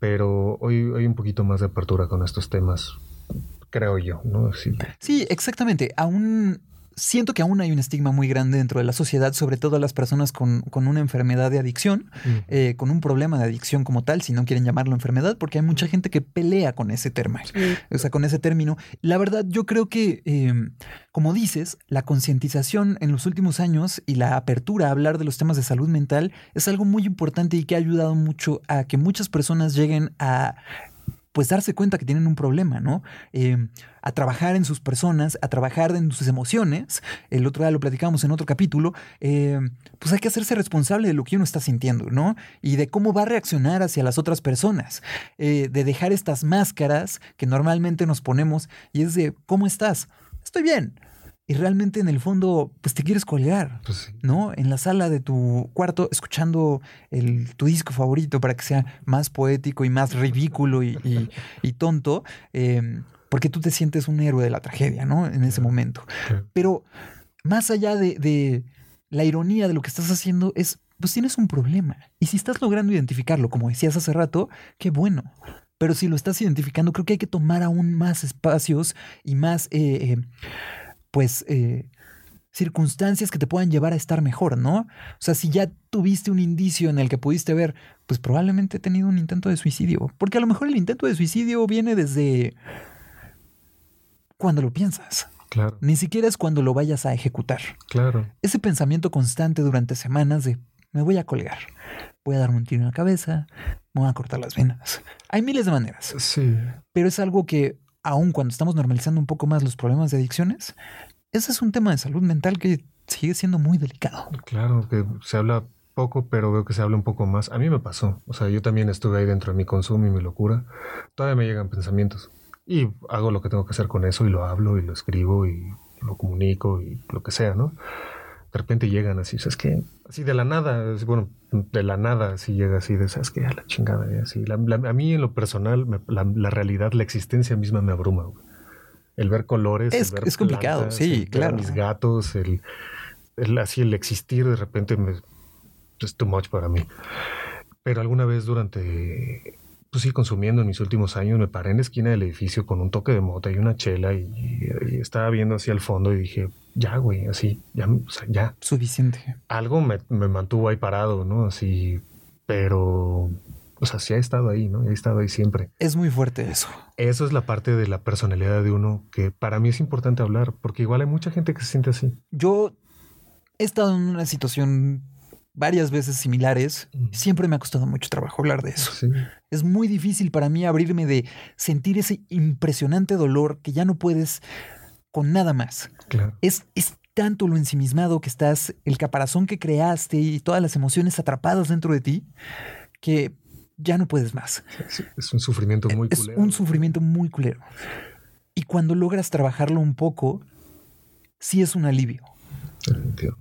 Pero hoy hay un poquito más de apertura con estos temas, creo yo, ¿no? Sí, sí exactamente. Aún siento que aún hay un estigma muy grande dentro de la sociedad, sobre todo a las personas con, con una enfermedad de adicción, eh, con un problema de adicción como tal, si no quieren llamarlo enfermedad, porque hay mucha gente que pelea con ese término. O sea, con ese término. La verdad, yo creo que, em, como dices, la concientización en los últimos años y la apertura a hablar de los temas de salud mental es algo muy importante y que ha ayudado mucho a que muchas personas lleguen a pues darse cuenta que tienen un problema, ¿no? Em, a trabajar en sus personas, a trabajar en sus emociones. El otro día lo platicamos en otro capítulo. Em, pues hay que hacerse responsable de lo que uno está sintiendo, ¿no? Y de cómo va a reaccionar hacia las otras personas. Eh, de dejar estas máscaras que normalmente nos ponemos y es de, ¿cómo estás? Estoy bien y realmente en el fondo pues te quieres colgar, pues ¿no? En la sala de tu cuarto escuchando el, tu disco favorito para que sea más poético y más ridículo y, tonto, em, porque tú te sientes un héroe de la tragedia, ¿no? En ese momento. Pero más allá de, de la ironía de lo que estás haciendo es, pues tienes un problema. Y si estás logrando identificarlo, como decías hace rato, qué bueno. Pero si lo estás identificando, creo que hay que tomar aún más espacios y más... Eh, eh, pues, eh, circunstancias que te puedan llevar a estar mejor, ¿no? O sea, si ya tuviste un indicio en el que pudiste ver, pues probablemente he tenido un intento de suicidio. Porque a lo mejor el intento de suicidio viene desde cuando lo piensas. Claro. Ni siquiera es cuando lo vayas a ejecutar. Claro. Ese pensamiento constante durante semanas de me voy a colgar, voy a darme un tiro en la cabeza, me voy a cortar las venas. Hay miles de maneras. Sí. Pero es algo que aun cuando estamos normalizando un poco más los problemas de adicciones, ese es un tema de salud mental que sigue siendo muy delicado. Claro, que se habla poco, pero veo que se habla un poco más. A mí me pasó. O sea, yo también estuve ahí dentro de mi consumo y mi locura. Todavía me llegan pensamientos. Y hago lo que tengo que hacer con eso y lo hablo y lo escribo y lo comunico y lo que sea, ¿no? De repente llegan así, ¿sabes qué? Así de la nada, bueno, de la nada así llega así de, ¿sabes qué? A la chingada, así. a mí en lo personal, la, realidad, la existencia misma me abruma. El ver colores. Es, es complicado, sí, claro. mis gatos, el, así el existir de repente me, es too much para mí. Pero alguna vez durante pues sí, consumiendo en mis últimos años, me paré en la esquina del edificio con un toque de mota y una chela y, estaba viendo hacia el fondo y dije, ya, güey, así, ya, o sea, ya. Suficiente. Algo me, mantuvo ahí parado, ¿no? Así, pero, o sea, sí ha estado ahí, ¿no? Ha estado ahí siempre. Es muy fuerte eso. Eso es la parte de la personalidad de uno que para mí es importante hablar, porque igual hay mucha gente que se siente así. Yo he estado en una situación varias veces similares. Siempre me ha costado mucho trabajo hablar de eso. Es muy difícil para mí abrirme de sentir ese impresionante dolor que ya no puedes con nada más. Es, es tanto lo ensimismado que estás, el caparazón que creaste y todas las emociones atrapadas dentro de ti, que ya no puedes más. Es un sufrimiento muy culero. Es un sufrimiento muy culero. Y cuando logras trabajarlo un poco, sí es un alivio.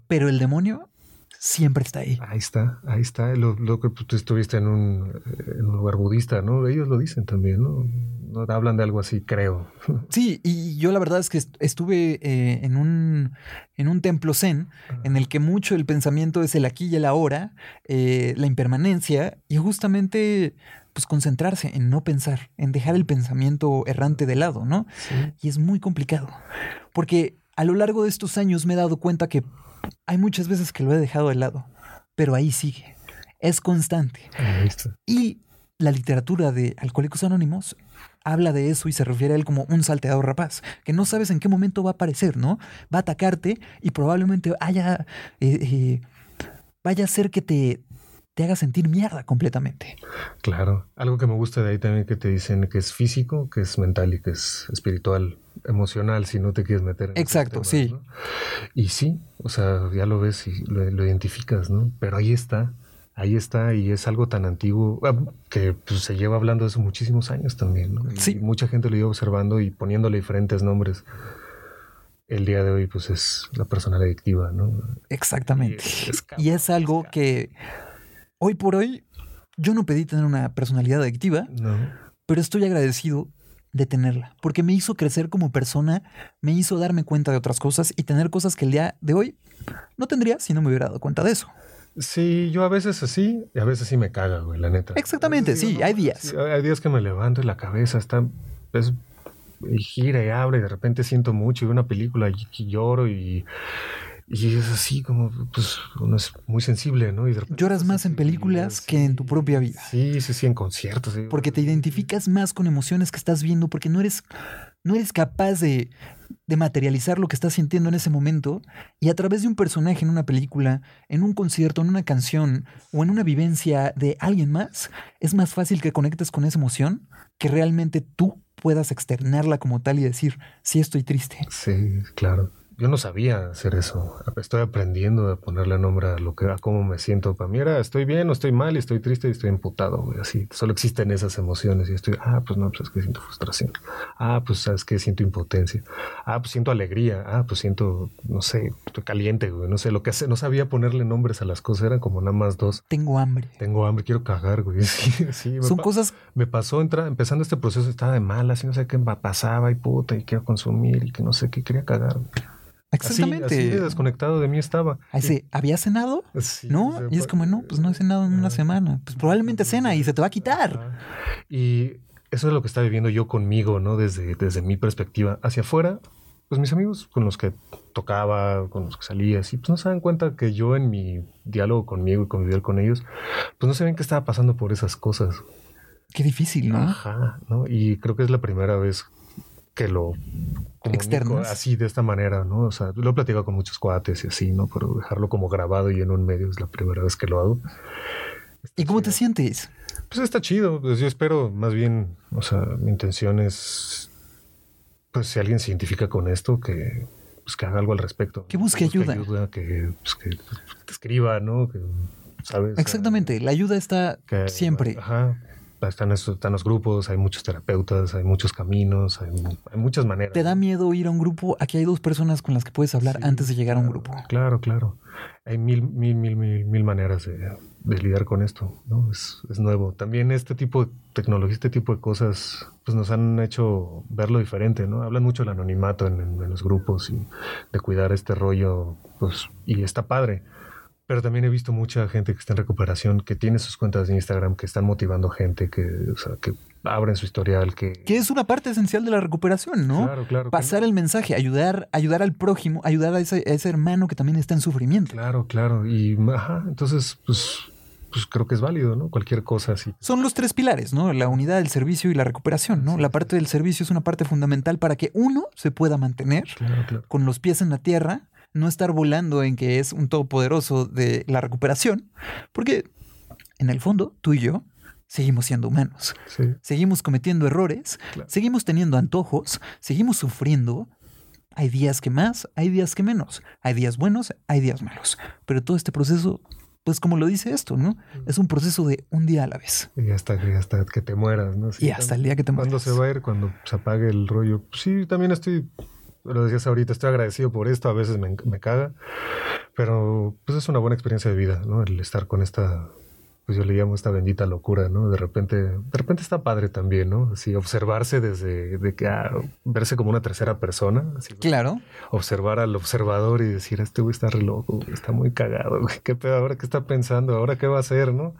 Pero el demonio siempre está ahí. Ahí está, ahí está. Lo, que tú estuviste en un, lugar budista, ¿no? Ellos lo dicen también, ¿no? Hablan de algo así, creo. Sí, y yo la verdad es que estuve eh, en, un, en un templo zen en el que mucho el pensamiento es el aquí y el ahora, eh, la impermanencia y justamente pues concentrarse en no pensar, en dejar el pensamiento errante de lado, ¿no? Y es muy complicado, porque a lo largo de estos años me he dado cuenta que hay muchas veces que lo he dejado de lado, pero ahí sigue. Es constante. Y la literatura de Alcohólicos Anónimos habla de eso y se refiere a él como un salteador rapaz, que no sabes en qué momento va a aparecer, ¿no? Va a atacarte y probablemente haya, eh, eh, vaya a ser que te, te haga sentir mierda completamente. Claro. Algo que me gusta de ahí también que te dicen que es físico, que es mental y que es espiritual, emocional, si no te quieres meter en Exacto, sí. Y sí, o sea, ya lo ves y lo, identificas, ¿no? Pero ahí está, ahí está y es algo tan antiguo ah, que pues, se lleva hablando eso muchísimos años también, ¿no? sí. mucha gente lo lleva observando y poniéndole diferentes nombres el día de hoy pues es la persona adictiva, ¿no? Exactamente. y es algo que Hoy por hoy, yo no pedí tener una personalidad adictiva, pero estoy agradecido de tenerla, porque me hizo crecer como persona, me hizo darme cuenta de otras cosas y tener cosas que el día de hoy no tendría si no me hubiera dado cuenta de eso. Sí, yo a veces así y a veces sí me caga, güey, la neta. Exactamente, sí, hay días. hay días que me levanto y la cabeza está... Es y gira y habla y de repente siento mucho y veo una película y, y lloro y, y es así como, pues uno es muy sensible, ¿no? Y de repente Lloras más en películas que en tu propia vida. Sí, sí, sí, en conciertos. sí. Porque te identificas más con emociones que estás viendo, porque no eres, no eres capaz de, de materializar lo que estás sintiendo en ese momento. Y a través de un personaje en una película, en un concierto, en una canción o en una vivencia de alguien más, es más fácil que conectes con esa emoción que realmente tú puedas externarla como tal y decir, sí estoy triste. Sí, claro. Yo no sabía hacer eso. Estoy aprendiendo a ponerle nombre a lo que a cómo me siento. Para mí era estoy bien o estoy mal y estoy triste y estoy emputado, güey. Así, solo existen esas emociones y estoy, ah, pues no, pues es que siento frustración. Ah, pues sabes que siento impotencia. Ah, pues siento alegría. Ah, pues siento, no sé, estoy caliente, güey. No sé lo que hace. No sabía ponerle nombres a las cosas. Eran como nada más dos. Tengo hambre. Tengo hambre, quiero cagar, güey. Sí, sí. me Son cosas me pasó entra, empezando este proceso, estaba de malas y no sé qué pasaba y puta y quiero consumir y que no sé qué quería cagar. Exactamente. así de desconectado de mí estaba. Así, ¿había cenado? Sí, ¿No? Y es como, no, pues no he cenado en una semana. Pues probablemente cena y se te va a quitar. Y eso es lo que estaba viviendo yo conmigo, ¿no? Desde, desde mi perspectiva. Hacia afuera, pues mis amigos con los que tocaba, con los que salía, así, pues no se dan cuenta que yo en mi diálogo conmigo y convivir con ellos, pues no sabían que estaba pasando por esas cosas. Qué difícil, ¿no? Ajá, ¿no? Y creo que es la primera vez que lo Externas. así de esta manera, ¿no? O sea, lo he platicado con muchos cuates y así, ¿no? Pero dejarlo como grabado y en un medio es la primera vez que lo hago. ¿Y cómo te sientes? Pues está chido. Pues yo espero, más bien, o sea, mi intención es, pues si alguien se identifica con esto, que, pues, que haga algo al respecto. Que busque ayuda. que, pues, que, te escriba, ¿no? Que, ¿sabes? Exactamente, la ayuda está Que- siempre. Ajá. Están, están los grupos, hay muchos terapeutas, hay muchos caminos, hay, hay muchas maneras. ¿Te da miedo ir a un grupo? Aquí hay dos personas con las que puedes hablar Sí, antes de llegar a un grupo. Claro, claro. Hay mil, mil, mil, mil, mil maneras de, de lidiar con esto, ¿no? Es, es nuevo. También este tipo de tecnología, este tipo de cosas, pues nos han hecho verlo diferente, ¿no? Hablan mucho del anonimato en, en- en los grupos y de cuidar este rollo, pues, y está padre. Pero también he visto mucha gente que está en recuperación, que tiene sus cuentas de Instagram, que están motivando gente, que, o sea, que abren su historial, que... Que es una parte esencial de la recuperación, ¿no? Claro, claro. Pasar el mensaje, ayudar, ayudar al prójimo, ayudar a ese, a ese hermano que también está en sufrimiento. Claro, claro. Y ajá, entonces, pues, pues creo que es válido, ¿no? Cualquier cosa así. Son los tres pilares, ¿no? La unidad, el servicio y la recuperación, ¿no? Sí, La sí, parte del servicio es una parte fundamental para que uno se pueda mantener Claro, claro. con los pies en la tierra, no estar volando en que es un todopoderoso de la recuperación, porque en el fondo tú y yo seguimos siendo humanos, Sí, seguimos cometiendo errores, Claro. seguimos teniendo antojos, seguimos sufriendo. Hay días que más, hay días que menos, hay días buenos, hay días malos, pero todo este proceso, pues como lo dice esto, ¿no? Es un proceso de un día a la vez. y hasta, y hasta que te mueras, ¿no? Sí, Y hasta el día que te ¿Cuándo mueras. se va a ir? Cuando se apague el rollo. Pues sí, también estoy, lo decías ahorita, estoy agradecido por esto, a veces me, me caga, pero pues es una buena experiencia de vida, ¿no? El estar con esta, pues yo le llamo esta bendita locura, ¿no? De repente, de repente está padre también, ¿no? Así observarse desde, de que, ah, verse como una tercera persona, así, Claro, observar al observador y decir, este güey está re loco, está muy cagado, güey, qué pedo, ahora qué está pensando, ahora qué va a hacer, ¿no?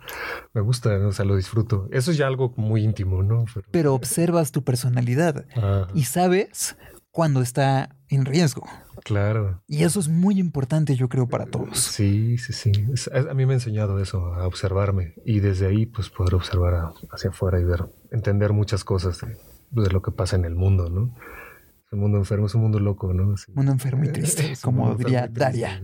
Me gusta, ¿no? o sea, lo disfruto. Eso es ya algo muy íntimo, ¿no? Pero, pero observas tu personalidad Ajá, y sabes cuando está en riesgo. claro. Y eso es muy importante, yo creo, para todos. Sí, sí, sí. Es- a mí me ha enseñado eso, a observarme y desde ahí pues poder observar a- hacia afuera y ver, entender muchas cosas de, de lo que pasa en el mundo, ¿no? Es un mundo enfermo, es un mundo loco, ¿no? Sí. Mundo enfermo y triste, como diría. Daria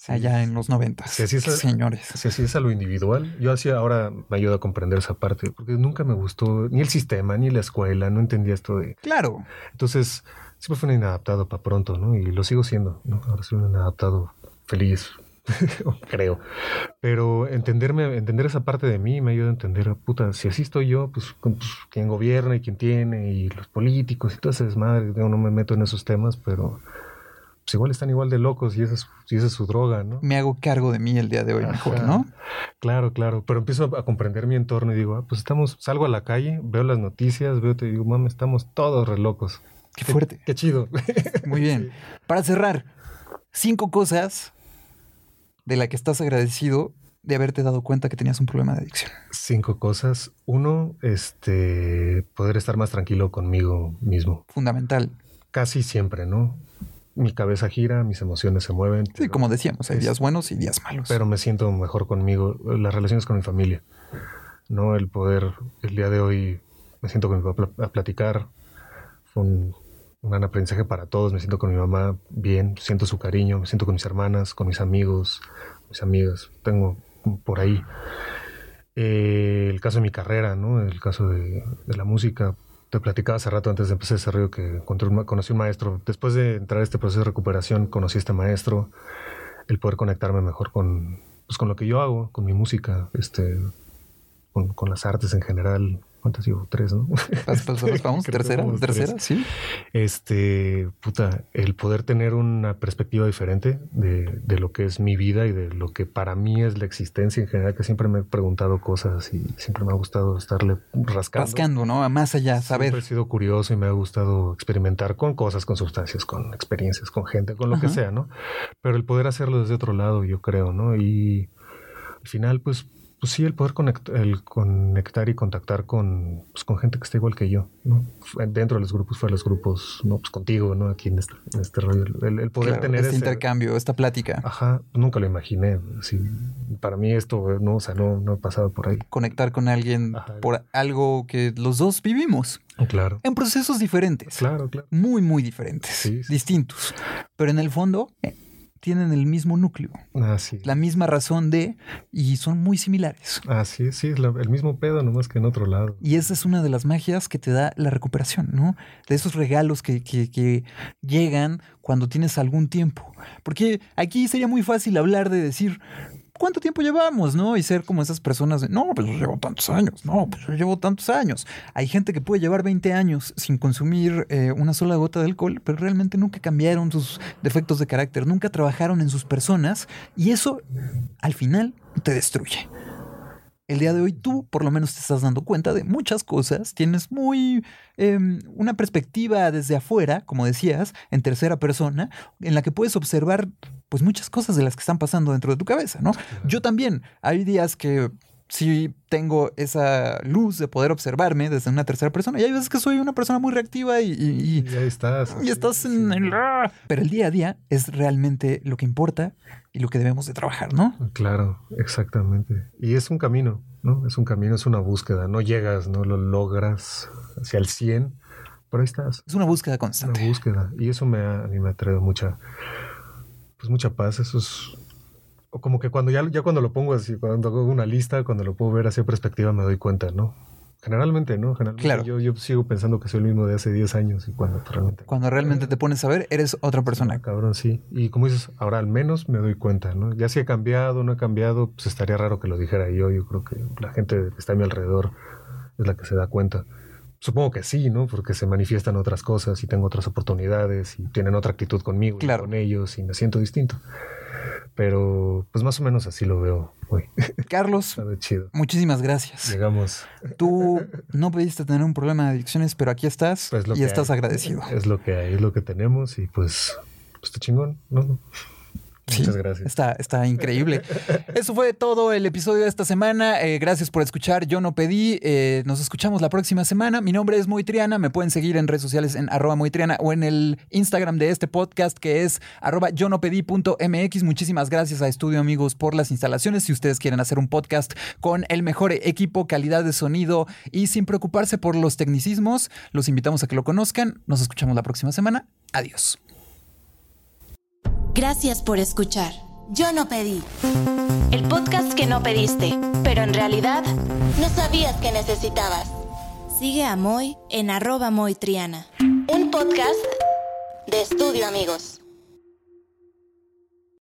Sí. allá en los noventas. Sí, así es. Señores. Si así es a lo individual, yo así ahora me ayuda a comprender esa parte, porque nunca me gustó ni el sistema, ni la escuela, no entendía esto de... Claro, Entonces, siempre fui un inadaptado para pronto, ¿no? Y lo sigo siendo, ¿no? Ahora soy un inadaptado feliz, creo. Pero entenderme, entender esa parte de mí me ayuda a entender, puta, si así estoy yo, pues, pues, quién gobierna y quién tiene, y los políticos y todo ese desmadre, yo no me meto en esos temas, pero pues igual están igual de locos y esa es, y esa es su droga, ¿no? me hago cargo de mí el día de hoy mejor. ¿no? Claro, claro, pero empiezo a comprender mi entorno y digo, ah, pues estamos, salgo a la calle, veo las noticias, veo, te digo, mames, estamos todos re locos. Qué fuerte. Qué chido. Muy bien. Para cerrar, cinco cosas de las que estás agradecido de haberte dado cuenta que tenías un problema de adicción? Cinco cosas. Uno, este, poder estar más tranquilo conmigo mismo. Fundamental. Casi siempre, ¿no? Mi cabeza gira, mis emociones se mueven. Sí, como decíamos, hay días buenos y días malos. Pero me siento mejor conmigo. Las relaciones con mi familia. ¿no? El poder, el día de hoy me siento con mi papá a platicar. Fue un, un gran aprendizaje para todos. Me siento con mi mamá bien, siento su cariño, me siento con mis hermanas, con mis amigos, mis amigas. Tengo por ahí. Eh, el caso de mi carrera, ¿no? El caso de, de, la música. Te platicaba hace rato antes de empezar ese río que conocí un maestro. Después de entrar a este proceso de recuperación, conocí a este maestro. El poder conectarme mejor con, pues, con lo que yo hago, con mi música, este, con las artes en general, ¿Cuántas llevo? Tres, ¿no? Pues, pues, vamos, tercera, tercera, sí. Este, puta, el poder tener una perspectiva diferente de, de, lo que es mi vida y de lo que para mí es la existencia en general, que siempre me he preguntado cosas y siempre me ha gustado estarle rascando. Rascando, ¿no? Más allá, saber. Siempre he sido curioso y me ha gustado experimentar con cosas, con sustancias, con experiencias, con gente, con lo Ajá. que sea, ¿no? Pero el poder hacerlo desde otro lado, yo creo, ¿no? Y al final, pues pues sí, el poder conectar, el conectar y contactar con, pues, con gente que está igual que yo, ¿no? Dentro de los grupos, fuera de los grupos, no, pues contigo, ¿no? Aquí en este, en este rollo. El, el poder claro, tener este ese, intercambio, esta plática. Ajá, nunca lo imaginé. Así, para mí esto, no, o sea, no, no he pasado por ahí. Conectar con alguien Ajá. por algo que los dos vivimos. Claro. En procesos diferentes. Claro, claro. Muy, muy diferentes. Sí, sí. Distintos. Pero en el fondo, tienen el mismo núcleo, Así. la misma razón de, y son muy similares. Así es, sí, es la, el mismo pedo, nomás que en otro lado. Y esa es una de las magias que te da la recuperación, ¿no? De esos regalos que, que, que llegan cuando tienes algún tiempo. Porque aquí sería muy fácil hablar de decir, ¿cuánto tiempo llevamos? ¿No? Y ser como esas personas de, no, pues yo llevo tantos años, no, pues yo llevo tantos años. Hay gente que puede llevar 20 años sin consumir eh, una sola gota de alcohol, pero realmente nunca cambiaron sus defectos de carácter, nunca trabajaron en sus personas y eso al final te destruye. El día de hoy tú por lo menos te estás dando cuenta de muchas cosas, tienes muy eh, una perspectiva desde afuera, como decías, en tercera persona, en la que puedes observar pues muchas cosas de las que están pasando dentro de tu cabeza, ¿no? Yo también, hay días que sí tengo esa luz de poder observarme desde una tercera persona. Y hay veces que soy una persona muy reactiva y... Y, y ahí estás. Y estás sí, en el... Pero el día a día es realmente lo que importa y lo que debemos de trabajar, ¿no? Claro, exactamente. Y es un camino, ¿no? Es un camino, es una búsqueda. No llegas, no lo logras hacia el 100, pero ahí estás. Es una búsqueda constante. Una búsqueda. Y eso me ha, a mí me ha traído mucha, pues mucha paz. Eso es como que cuando ya, ya cuando lo pongo así, cuando hago una lista, cuando lo puedo ver así perspectiva, me doy cuenta, ¿no? Generalmente, ¿no? Generalmente claro. yo, yo sigo pensando que soy el mismo de hace 10 años y cuando realmente... Cuando realmente te pones a ver, eres otra persona. Sí, cabrón, sí. Y como dices, ahora al menos me doy cuenta, ¿no? Ya si he cambiado, no he cambiado, pues estaría raro que lo dijera yo. Yo creo que la gente que está a mi alrededor es la que se da cuenta. Supongo que sí, ¿no? Porque se manifiestan otras cosas y tengo otras oportunidades y tienen otra actitud conmigo claro. y con ellos y me siento distinto. Pero pues más o menos así lo veo hoy. Carlos, chido. muchísimas gracias. Llegamos. Tú no pediste tener un problema de adicciones, pero aquí estás pues y estás hay. agradecido. Es lo que hay, es lo que tenemos y pues, pues está chingón, ¿no? Sí, Muchas gracias. Está, está increíble. Eso fue todo el episodio de esta semana. Eh, gracias por escuchar. Yo no pedí. Eh, nos escuchamos la próxima semana. Mi nombre es Moitriana. Me pueden seguir en redes sociales en arroba Moitriana o en el Instagram de este podcast que es arroba yo no pedí.mx. Muchísimas gracias a Estudio Amigos por las instalaciones. Si ustedes quieren hacer un podcast con el mejor equipo, calidad de sonido y sin preocuparse por los tecnicismos, los invitamos a que lo conozcan. Nos escuchamos la próxima semana. Adiós. Gracias por escuchar. Yo no pedí. El podcast que no pediste, pero en realidad no sabías que necesitabas. Sigue a Moy en arroba Moy Triana. Un podcast de estudio amigos.